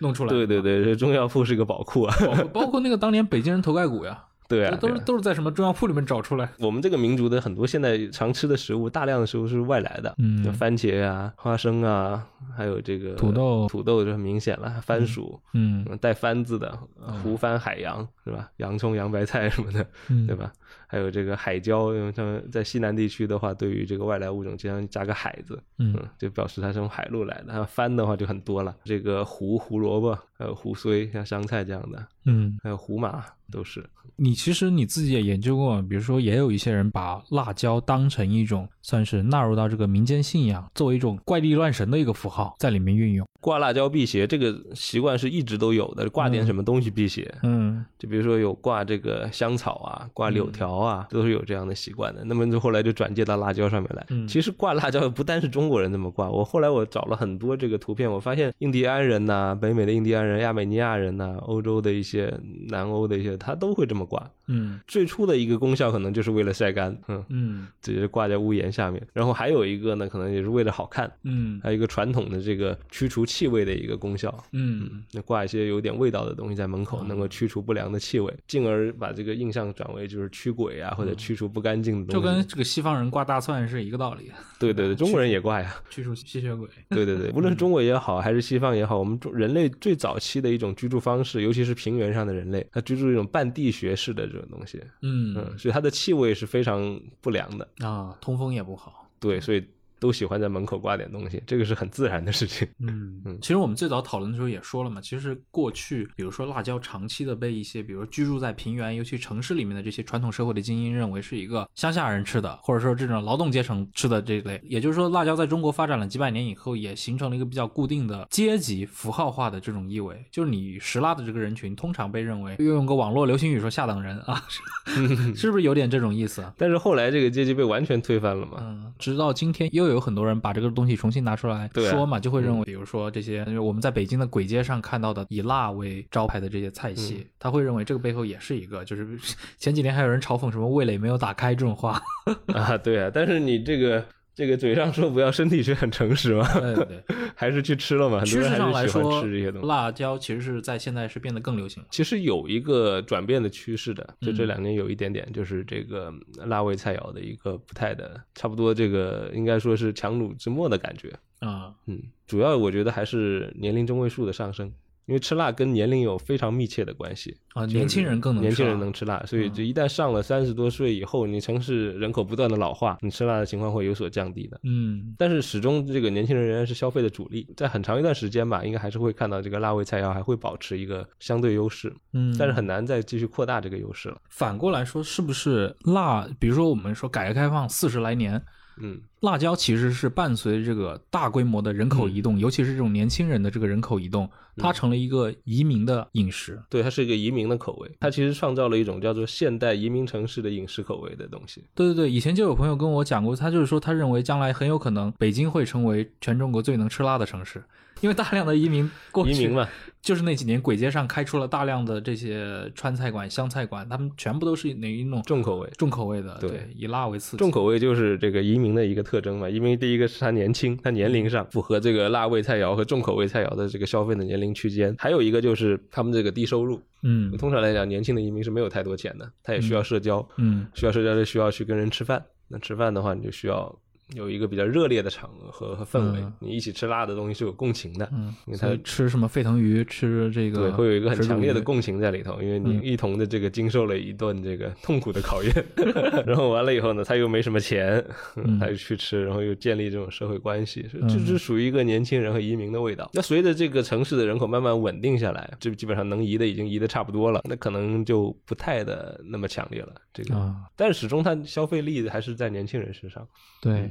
[SPEAKER 1] 弄出来的，
[SPEAKER 2] 对对对，这中药铺是个宝库啊。
[SPEAKER 1] 包括那个当年北京人头盖骨呀，*laughs*
[SPEAKER 2] 对啊，
[SPEAKER 1] 这都是
[SPEAKER 2] 啊
[SPEAKER 1] 都是在什么中药铺里面找出来，
[SPEAKER 2] 我们这个民族的很多现在常吃的食物，大量的食物是外来的，
[SPEAKER 1] 嗯
[SPEAKER 2] 番茄啊、花生啊，还有这个
[SPEAKER 1] 土豆
[SPEAKER 2] 土豆就很明显了，番薯，
[SPEAKER 1] 嗯
[SPEAKER 2] 嗯带番字的胡番、海洋是吧？洋葱、洋白菜什么的，
[SPEAKER 1] 嗯，
[SPEAKER 2] 对吧？还有这个海椒，因为他们在西南地区的话，对于这个外来物种经常加个海字，
[SPEAKER 1] 嗯
[SPEAKER 2] 嗯，就表示它是从海路来的。还有番的话就很多了，这个胡胡萝卜，还有胡荽，像香菜这样的，
[SPEAKER 1] 嗯，
[SPEAKER 2] 还有胡麻都是。
[SPEAKER 1] 你其实你自己也研究过，比如说也有一些人把辣椒当成一种算是纳入到这个民间信仰，作为一种怪力乱神的一个符号在里面运用，
[SPEAKER 2] 挂辣椒辟邪这个习惯是一直都有的，挂点什么东西辟邪，
[SPEAKER 1] 嗯
[SPEAKER 2] 就比如说有挂这个香草啊，挂柳条啊，都是有这样的习惯的。那么就后来就转介到辣椒上面来。
[SPEAKER 1] 嗯
[SPEAKER 2] 其实挂辣椒不单是中国人这么挂，我后来我找了很多这个图片，我发现印第安人呐、北美的印第安人、亚美尼亚人呐、欧洲的一些南欧的一些，他都会这么挂。
[SPEAKER 1] 嗯
[SPEAKER 2] 最初的一个功效可能就是为了晒干，嗯，
[SPEAKER 1] 嗯
[SPEAKER 2] 直接挂在屋檐下面。然后还有一个呢，可能也是为了好看，
[SPEAKER 1] 嗯
[SPEAKER 2] 还有一个传统的这个驱除气味的一个功效。
[SPEAKER 1] 嗯
[SPEAKER 2] 那挂一些有点味道的东西在门口，
[SPEAKER 1] 哦
[SPEAKER 2] 能够驱除不良的气味，进而把这个印象转为就是驱鬼啊，或者驱除不干净的
[SPEAKER 1] 就
[SPEAKER 2] 东西。
[SPEAKER 1] 就跟这个西方人挂大蒜是一个道理，
[SPEAKER 2] 对对对，*laughs* 中国人也挂呀。
[SPEAKER 1] 驱除吸血鬼。
[SPEAKER 2] 对对对，*laughs* 无论是中国也好，还是西方也好，我们中人类最早期的一种居住方式，尤其是平原上的人类，他居住一种半地穴式的这种东西，
[SPEAKER 1] 嗯
[SPEAKER 2] 嗯，所以它的气味是非常不良的。
[SPEAKER 1] 啊，通风也不好。
[SPEAKER 2] 对，所以都喜欢在门口挂点东西，这个是很自然的事情。
[SPEAKER 1] 嗯
[SPEAKER 2] 嗯
[SPEAKER 1] 其实我们最早讨论的时候也说了嘛，其实过去比如说辣椒长期的被一些比如居住在平原，尤其城市里面的这些传统社会的精英认为是一个乡下人吃的，或者说这种劳动阶层吃的这一类。也就是说，辣椒在中国发展了几百年以后，也形成了一个比较固定的阶级符号化的这种意味，就是你食辣的这个人群，通常被认为又用个网络流行语说下等人啊，是 *laughs* 是不是有点这种意思啊？
[SPEAKER 2] 但是后来这个阶级被完全推翻了嘛？
[SPEAKER 1] 嗯，直到今天又有很多人把这个东西重新拿出来说嘛，就会认为，比如说这些我们在北京的簋街上看到的以辣为招牌的这些菜系，
[SPEAKER 2] 嗯。
[SPEAKER 1] 他会认为这个背后也是一个，就是 *laughs* 前几年还有人嘲讽什么味蕾没有打开这种话，*laughs*
[SPEAKER 2] 啊，对啊，但是你这个这个嘴上说不要，身体却很诚实嘛，
[SPEAKER 1] 对对对，*laughs*
[SPEAKER 2] 还是去吃了嘛？很多人
[SPEAKER 1] 趋势上来
[SPEAKER 2] 还是喜欢
[SPEAKER 1] 说
[SPEAKER 2] 吃这些东，西。
[SPEAKER 1] 辣椒其实是在现在是变得更流行了。
[SPEAKER 2] 其实有一个转变的趋势的，就这
[SPEAKER 1] 嗯
[SPEAKER 2] 两年有一点点，就是这个辣味菜肴的一个不太的，差不多这个应该说是强弩之末的感觉。
[SPEAKER 1] 啊、
[SPEAKER 2] 嗯，主要我觉得还是年龄中位数的上升。因为吃辣跟年龄有非常密切的关系
[SPEAKER 1] 啊，年轻人更能
[SPEAKER 2] 年轻人能吃辣，所以
[SPEAKER 1] 嗯
[SPEAKER 2] 就一旦上了三十多岁以后，你城市人口不断的老化，你吃辣的情况会有所降低的。
[SPEAKER 1] 嗯
[SPEAKER 2] 但是始终这个年轻人仍然是消费的主力，在很长一段时间吧，应该还是会看到这个辣味菜肴还会保持一个相对优势，
[SPEAKER 1] 嗯，
[SPEAKER 2] 但是很难再继续扩大这个优势了。
[SPEAKER 1] 反过来说，是不是辣？比如说我们说改革开放四十来年，
[SPEAKER 2] 嗯，
[SPEAKER 1] 辣椒其实是伴随这个大规模的人口移动，尤其是这种年轻人的这个人口移动，它成了一个移民的饮食。
[SPEAKER 2] 对，它是一个移民的口味，它其实创造了一种叫做现代移民城市的饮食口味的东西。
[SPEAKER 1] 对对对，以前就有朋友跟我讲过，他就是说他认为将来很有可能北京会成为全中国最能吃辣的城市，因为大量的移民过去
[SPEAKER 2] 移民嘛，
[SPEAKER 1] 就是那几年鬼街上开出了大量的这些川菜馆、湘菜馆，他们全部都是哪一种
[SPEAKER 2] 重口味。
[SPEAKER 1] 重口味的，
[SPEAKER 2] 对
[SPEAKER 1] 对，以辣为刺激。
[SPEAKER 2] 重口味就是这个移民的一个特征嘛。因为第一个是他年轻，他年龄上符合这个辣味菜肴和重口味菜肴的这个消费的年龄区间。还有一个就是他们这个低收入。
[SPEAKER 1] 嗯
[SPEAKER 2] 通常来讲，年轻的移民是没有太多钱的，他也需要社交，
[SPEAKER 1] 嗯
[SPEAKER 2] 需要社交就需要去跟人吃饭。那吃饭的话，你就需要有一个比较热烈的场合和和氛围，
[SPEAKER 1] 嗯
[SPEAKER 2] 你一起吃辣的东西是有共情的。
[SPEAKER 1] 嗯，
[SPEAKER 2] 因为它
[SPEAKER 1] 所以吃什么沸腾鱼，吃这个
[SPEAKER 2] 对，会有一个很强烈的共情在里头，因为你
[SPEAKER 1] 嗯
[SPEAKER 2] 一同的这个经受了一顿这个痛苦的考验，*laughs* 然后完了以后呢，他又没什么钱，
[SPEAKER 1] 嗯
[SPEAKER 2] 他就去吃，然后又建立这种社会关系，这是属于一个年轻人和移民的味道。那随着这个城市的人口慢慢稳定下来，这基本上能移的已经移的差不多了，那可能就不太的那么强烈了。这个，
[SPEAKER 1] 啊，
[SPEAKER 2] 但是始终它消费力还是在年轻人身上。
[SPEAKER 1] 对，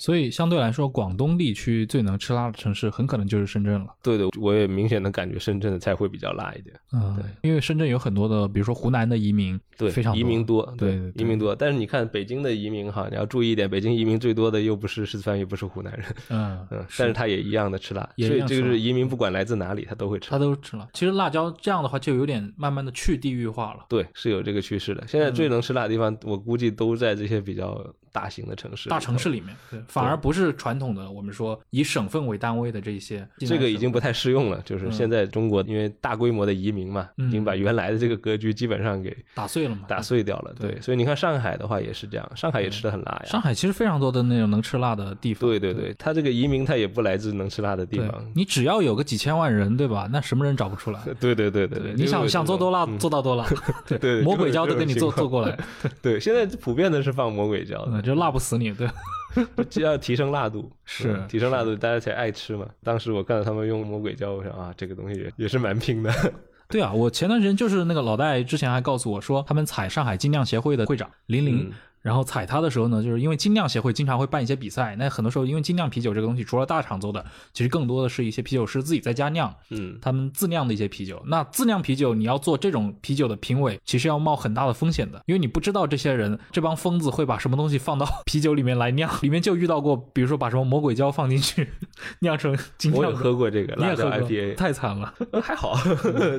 [SPEAKER 1] 所以相对来说，广东地区最能吃辣的城市很可能就是深圳了。
[SPEAKER 2] 对的，我也明显的感觉深圳的菜会比较辣一点。
[SPEAKER 1] 嗯，
[SPEAKER 2] 对，
[SPEAKER 1] 因为深圳有很多的，比如说湖南的移民，
[SPEAKER 2] 对，
[SPEAKER 1] 非常
[SPEAKER 2] 移民多，
[SPEAKER 1] 对
[SPEAKER 2] 移民多。但是你看北京的移民哈，你要注意一点，北京移民最多的又不是四川，也不是湖南人，
[SPEAKER 1] 嗯
[SPEAKER 2] 嗯，但是他也一样的吃辣，所以这个
[SPEAKER 1] 也一样吃辣
[SPEAKER 2] 是移民不管来自哪里，他都会吃
[SPEAKER 1] 他。都吃了。其实辣椒这样的话，就有点慢慢的去地域化了。
[SPEAKER 2] 对，是有这个趋势的。现在最能吃辣的地方，我估计都在这些比较大型的城市。
[SPEAKER 1] 大城市。里面，对，反而不是传统的我们说以省份为单位的这些。
[SPEAKER 2] 这个已经不太适用了，就是
[SPEAKER 1] 嗯
[SPEAKER 2] 现在中国因为大规模的移民嘛，
[SPEAKER 1] 嗯
[SPEAKER 2] 已经把原来的这个格局基本上给
[SPEAKER 1] 打碎了嘛。
[SPEAKER 2] 打碎掉了。
[SPEAKER 1] 对
[SPEAKER 2] 对，所以你看上海的话也是这样，上海也吃的很辣呀。
[SPEAKER 1] 上海其实非常多的那种能吃辣的地方。
[SPEAKER 2] 对对对，他这个移民他也不来自能吃辣的地方。
[SPEAKER 1] 你只要有个几千万人，对吧？那什么人找不出来？*laughs*
[SPEAKER 2] 对对对对对，
[SPEAKER 1] 你想想做多辣
[SPEAKER 2] 嗯
[SPEAKER 1] 做到多辣，*laughs*
[SPEAKER 2] 对对，*laughs*
[SPEAKER 1] 魔鬼椒都给你做做过来，
[SPEAKER 2] 对，现在普遍的是放魔鬼椒
[SPEAKER 1] 嗯，
[SPEAKER 2] 的，
[SPEAKER 1] 就辣不死你，对。*laughs*
[SPEAKER 2] 就要提升辣度，
[SPEAKER 1] 是
[SPEAKER 2] 嗯提升辣度，大家才爱吃嘛。当时我看到他们用魔鬼椒，我想啊，这个东西也也是蛮拼的。*laughs*
[SPEAKER 1] 对啊，我前段时间就是那个老戴之前还告诉我说，他们采上海精酿协会的会长林林。
[SPEAKER 2] 嗯
[SPEAKER 1] 然后踩它的时候呢，就是因为精酿协会经常会办一些比赛，那很多时候因为精酿啤酒这个东西，除了大厂做的，其实更多的是一些啤酒师自己在家酿，
[SPEAKER 2] 嗯，
[SPEAKER 1] 他们自酿的一些啤酒。那自酿啤酒，你要做这种啤酒的评委，其实要冒很大的风险的，因为你不知道这些人这帮疯子会把什么东西放到 *laughs* 啤酒里面来酿，里面就遇到过，比如说把什么魔鬼椒放进去酿成精酿
[SPEAKER 2] 我也
[SPEAKER 1] 酿，
[SPEAKER 2] 喝过这个
[SPEAKER 1] 你也喝过
[SPEAKER 2] IPA，*laughs*
[SPEAKER 1] 太惨了，*laughs*
[SPEAKER 2] 还好，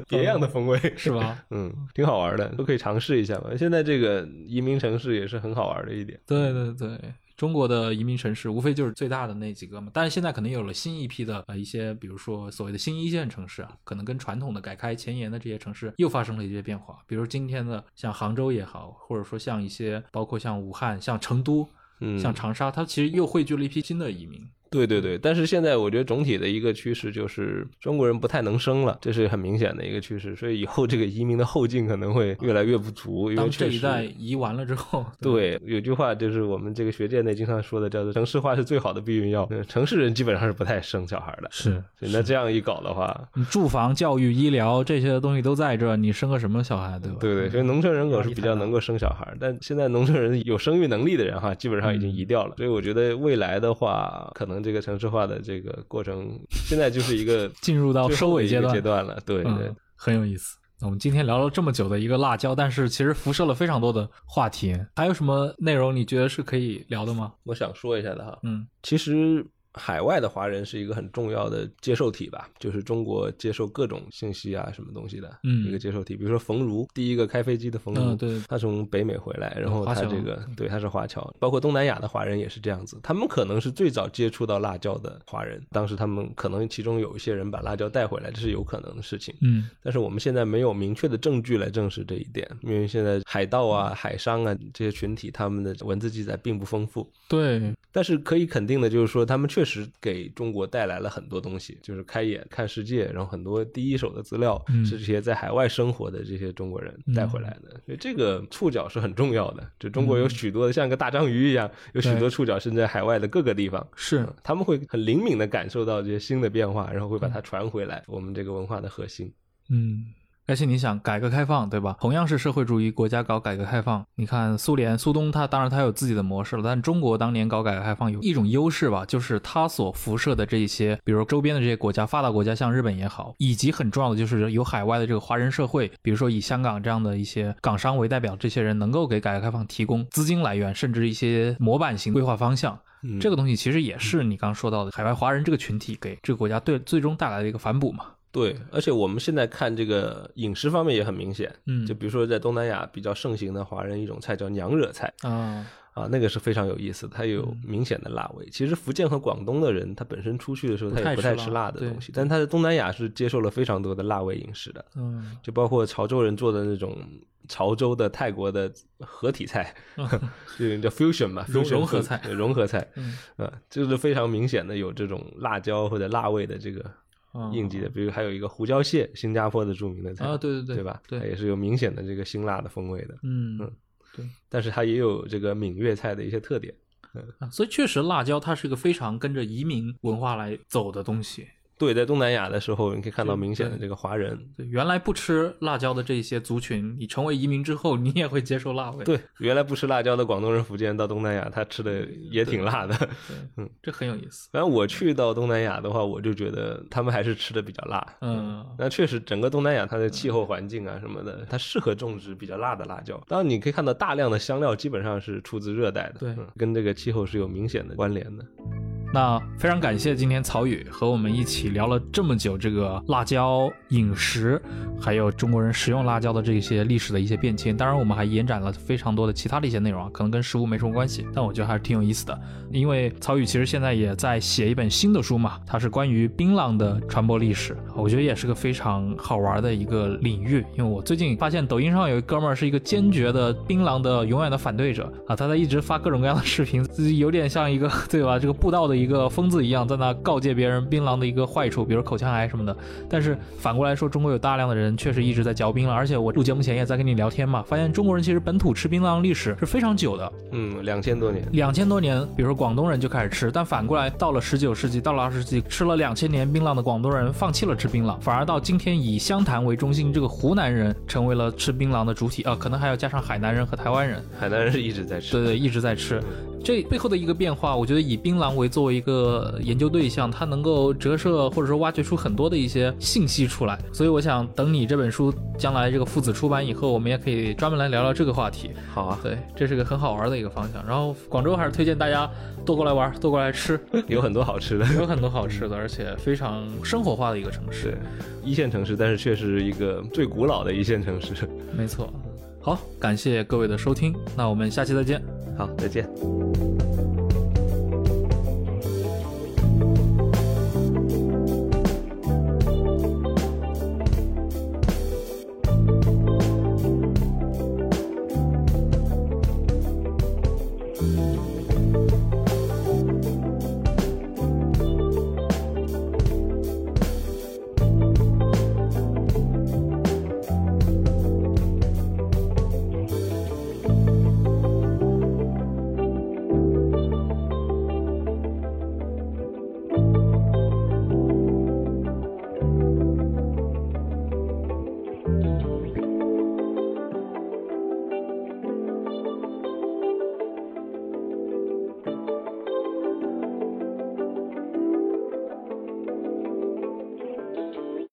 [SPEAKER 2] 别样的风味。
[SPEAKER 1] 是吧？
[SPEAKER 2] 嗯，挺好玩的，都可以尝试一下嘛。现在这个移民城市也是很好玩的一点。
[SPEAKER 1] 对对对，中国的移民城市无非就是最大的那几个嘛，但是现在可能有了新一批的呃一些，比如说所谓的新一线城市啊，可能跟传统的改开前沿的这些城市又发生了一些变化，比如今天的像杭州也好，或者说像一些包括像武汉、像成都、
[SPEAKER 2] 嗯，
[SPEAKER 1] 像长沙，它其实又汇聚了一批新的移民。
[SPEAKER 2] 对对对，但是现在我觉得总体的一个趋势就是中国人不太能生了，这是很明显的一个趋势，所以以后这个移民的后劲可能会越来越不足，因为
[SPEAKER 1] 当这一。代移完了之后，*laughs*
[SPEAKER 2] 对，有句话就是我们这个学界内经常说的，叫做“城市化是最好的避孕药”。嗯城市人基本上是不太生小孩的，
[SPEAKER 1] 是
[SPEAKER 2] 那这样一搞的话，
[SPEAKER 1] 你住房、教育、医疗这些东西都在这儿，你生个什么小孩，对吧？
[SPEAKER 2] 对对，所以农村人口是比较能够生小孩，但现在农村人有生育能力的人哈，基本上已经移掉了。所以我觉得未来的话，可能这个城市化的这个过程，现在就是一个 *laughs*
[SPEAKER 1] 进入到收尾阶段
[SPEAKER 2] 阶。段了。对对
[SPEAKER 1] 嗯，很有意思。那我们今天聊了这么久的一个辣椒，但是其实辐射了非常多的话题。还有什么内容你觉得是可以聊的吗？
[SPEAKER 2] 我想说一下的哈，
[SPEAKER 1] 嗯
[SPEAKER 2] 其实海外的华人是一个很重要的接受体吧，就是中国接受各种信息啊，什么东西的
[SPEAKER 1] 嗯
[SPEAKER 2] 一个接受体。比如说冯如，第一个开飞机的冯如，
[SPEAKER 1] 嗯对
[SPEAKER 2] 他从北美回来，然后他这个对他是华侨，包括东南亚的华人也是这样子，他们可能是最早接触到辣椒的华人，当时他们可能其中有一些人把辣椒带回来，这是有可能的事情。
[SPEAKER 1] 嗯
[SPEAKER 2] 但是我们现在没有明确的证据来证实这一点，因为现在海盗啊、海商啊这些群体，他们的文字记载并不丰富。
[SPEAKER 1] 对，
[SPEAKER 2] 但是可以肯定的就是说，他们确确实给中国带来了很多东西，就是开眼看世界，然后很多第一手的资料
[SPEAKER 1] 嗯
[SPEAKER 2] 是这些在海外生活的这些中国人带回来的，所以这个触角是很重要的。就中国有许多的像个大章鱼一样，有许多触角伸在海外的各个地方，
[SPEAKER 1] 是
[SPEAKER 2] 嗯他们会很灵敏的感受到这些新的变化，然后会把它传回来，我们这个文化的核心。
[SPEAKER 1] 嗯，而且你想，改革开放对吧？同样是社会主义国家搞改革开放，你看苏联、苏东，它当然它有自己的模式了，但中国当年搞改革开放有一种优势吧，就是它所辐射的这一些，比如周边的这些国家，发达国家像日本也好，以及很重要的就是有海外的这个华人社会，比如说以香港这样的一些港商为代表，这些人能够给改革开放提供资金来源，甚至一些模板型规划方向。
[SPEAKER 2] 嗯
[SPEAKER 1] 这个东西其实也是你刚刚说到的海外华人这个群体给这个国家对最终带来的一个反哺嘛。
[SPEAKER 2] 对，而且我们现在看这个饮食方面也很明显，
[SPEAKER 1] 嗯
[SPEAKER 2] 就比如说在东南亚比较盛行的华人一种菜叫娘惹菜
[SPEAKER 1] 啊，
[SPEAKER 2] 啊，那个是非常有意思的，它有
[SPEAKER 1] 嗯
[SPEAKER 2] 明显的辣味。其实福建和广东的人他本身出去的时候他也不太吃
[SPEAKER 1] 辣
[SPEAKER 2] 的东西，但他在东南亚是接受了非常多的辣味饮食的，
[SPEAKER 1] 嗯
[SPEAKER 2] 就包括潮州人做的那种潮州的泰国的合体菜，*laughs* 就叫 fusion 嘛，*laughs*
[SPEAKER 1] 融合菜
[SPEAKER 2] 对融合菜，
[SPEAKER 1] 嗯
[SPEAKER 2] 啊，就是非常明显的有这种辣椒或者辣味的这个
[SPEAKER 1] 啊
[SPEAKER 2] 印记的，比如还有一个胡椒蟹，新加坡的著名的菜
[SPEAKER 1] 啊，对对对，
[SPEAKER 2] 对吧？它
[SPEAKER 1] 对，
[SPEAKER 2] 也是有明显的这个辛辣的风味的，
[SPEAKER 1] 嗯
[SPEAKER 2] 嗯
[SPEAKER 1] 对
[SPEAKER 2] 但是它也有这个闽粤菜的一些特点。
[SPEAKER 1] 啊，所以确实辣椒它是一个非常跟着移民文化来走的东西。
[SPEAKER 2] 对，在东南亚的时候，你可以看到明显的这个华人，
[SPEAKER 1] 对，原来不吃辣椒的这些族群，你成为移民之后，你也会接受辣味。
[SPEAKER 2] 对，原来不吃辣椒的广东人、福建到东南亚，他吃的也挺辣的。
[SPEAKER 1] 对，*laughs*
[SPEAKER 2] 嗯，
[SPEAKER 1] 这很有意思。
[SPEAKER 2] 反正我去到东南亚的话，我就觉得他们还是吃的比较辣。
[SPEAKER 1] 嗯
[SPEAKER 2] 那确实，整个东南亚它的气候环境啊什么的，它适合种植比较辣的辣椒。当然，你可以看到大量的香料基本上是出自热带的，
[SPEAKER 1] 对
[SPEAKER 2] 嗯跟这个气候是有明显的关联的。
[SPEAKER 1] 那非常感谢今天曹宇和我们一起聊了这么久这个辣椒饮食，还有中国人食用辣椒的这些历史的一些变迁。当然，我们还延展了非常多的其他的一些内容啊，可能跟食物没什么关系，但我觉得还是挺有意思的。因为曹宇其实现在也在写一本新的书嘛，它是关于槟榔的传播历史，我觉得也是个非常好玩的一个领域。因为我最近发现抖音上有一哥们儿是一个坚决的槟榔的永远的反对者啊，他在一直发各种各样的视频，自己有点像一个 *laughs* 对吧？这个布道的一个疯子一样，在那告诫别人槟榔的一个坏处，比如口腔癌什么的。但是反过来说，中国有大量的人确实一直在嚼槟榔，而且我录节目前也在跟你聊天嘛，发现中国人其实本土吃槟榔历史是非常久的，
[SPEAKER 2] 嗯，两千多年。
[SPEAKER 1] 两千多年，比如说广东人就开始吃，但反过来到了十九世纪，到了二十世纪，吃了两千年槟榔的广东人放弃了吃槟榔，反而到今天以湘潭为中心，这个湖南人成为了吃槟榔的主体啊，可能还要加上海南人和台湾人，
[SPEAKER 2] 海南人是一直在吃。
[SPEAKER 1] 对对，一直在吃。这背后的一个变化，我觉得以槟榔为作为一个研究对象，它能够折射或者说挖掘出很多的一些信息出来。所以我想，等你这本书将来这个父子出版以后，我们也可以专门来聊聊这个话题。
[SPEAKER 2] 好啊，
[SPEAKER 1] 对，这是个很好玩的一个方向。然后广州还是推荐大家多过来玩，多过来吃，*laughs*
[SPEAKER 2] 有很多好吃的。*laughs*
[SPEAKER 1] 有很多好吃的，而且非常生活化的一个城市
[SPEAKER 2] 是。一线城市，但是却是一个最古老的一线城市。
[SPEAKER 1] 没错。好，感谢各位的收听，那我们下期再见。
[SPEAKER 2] 好，再见。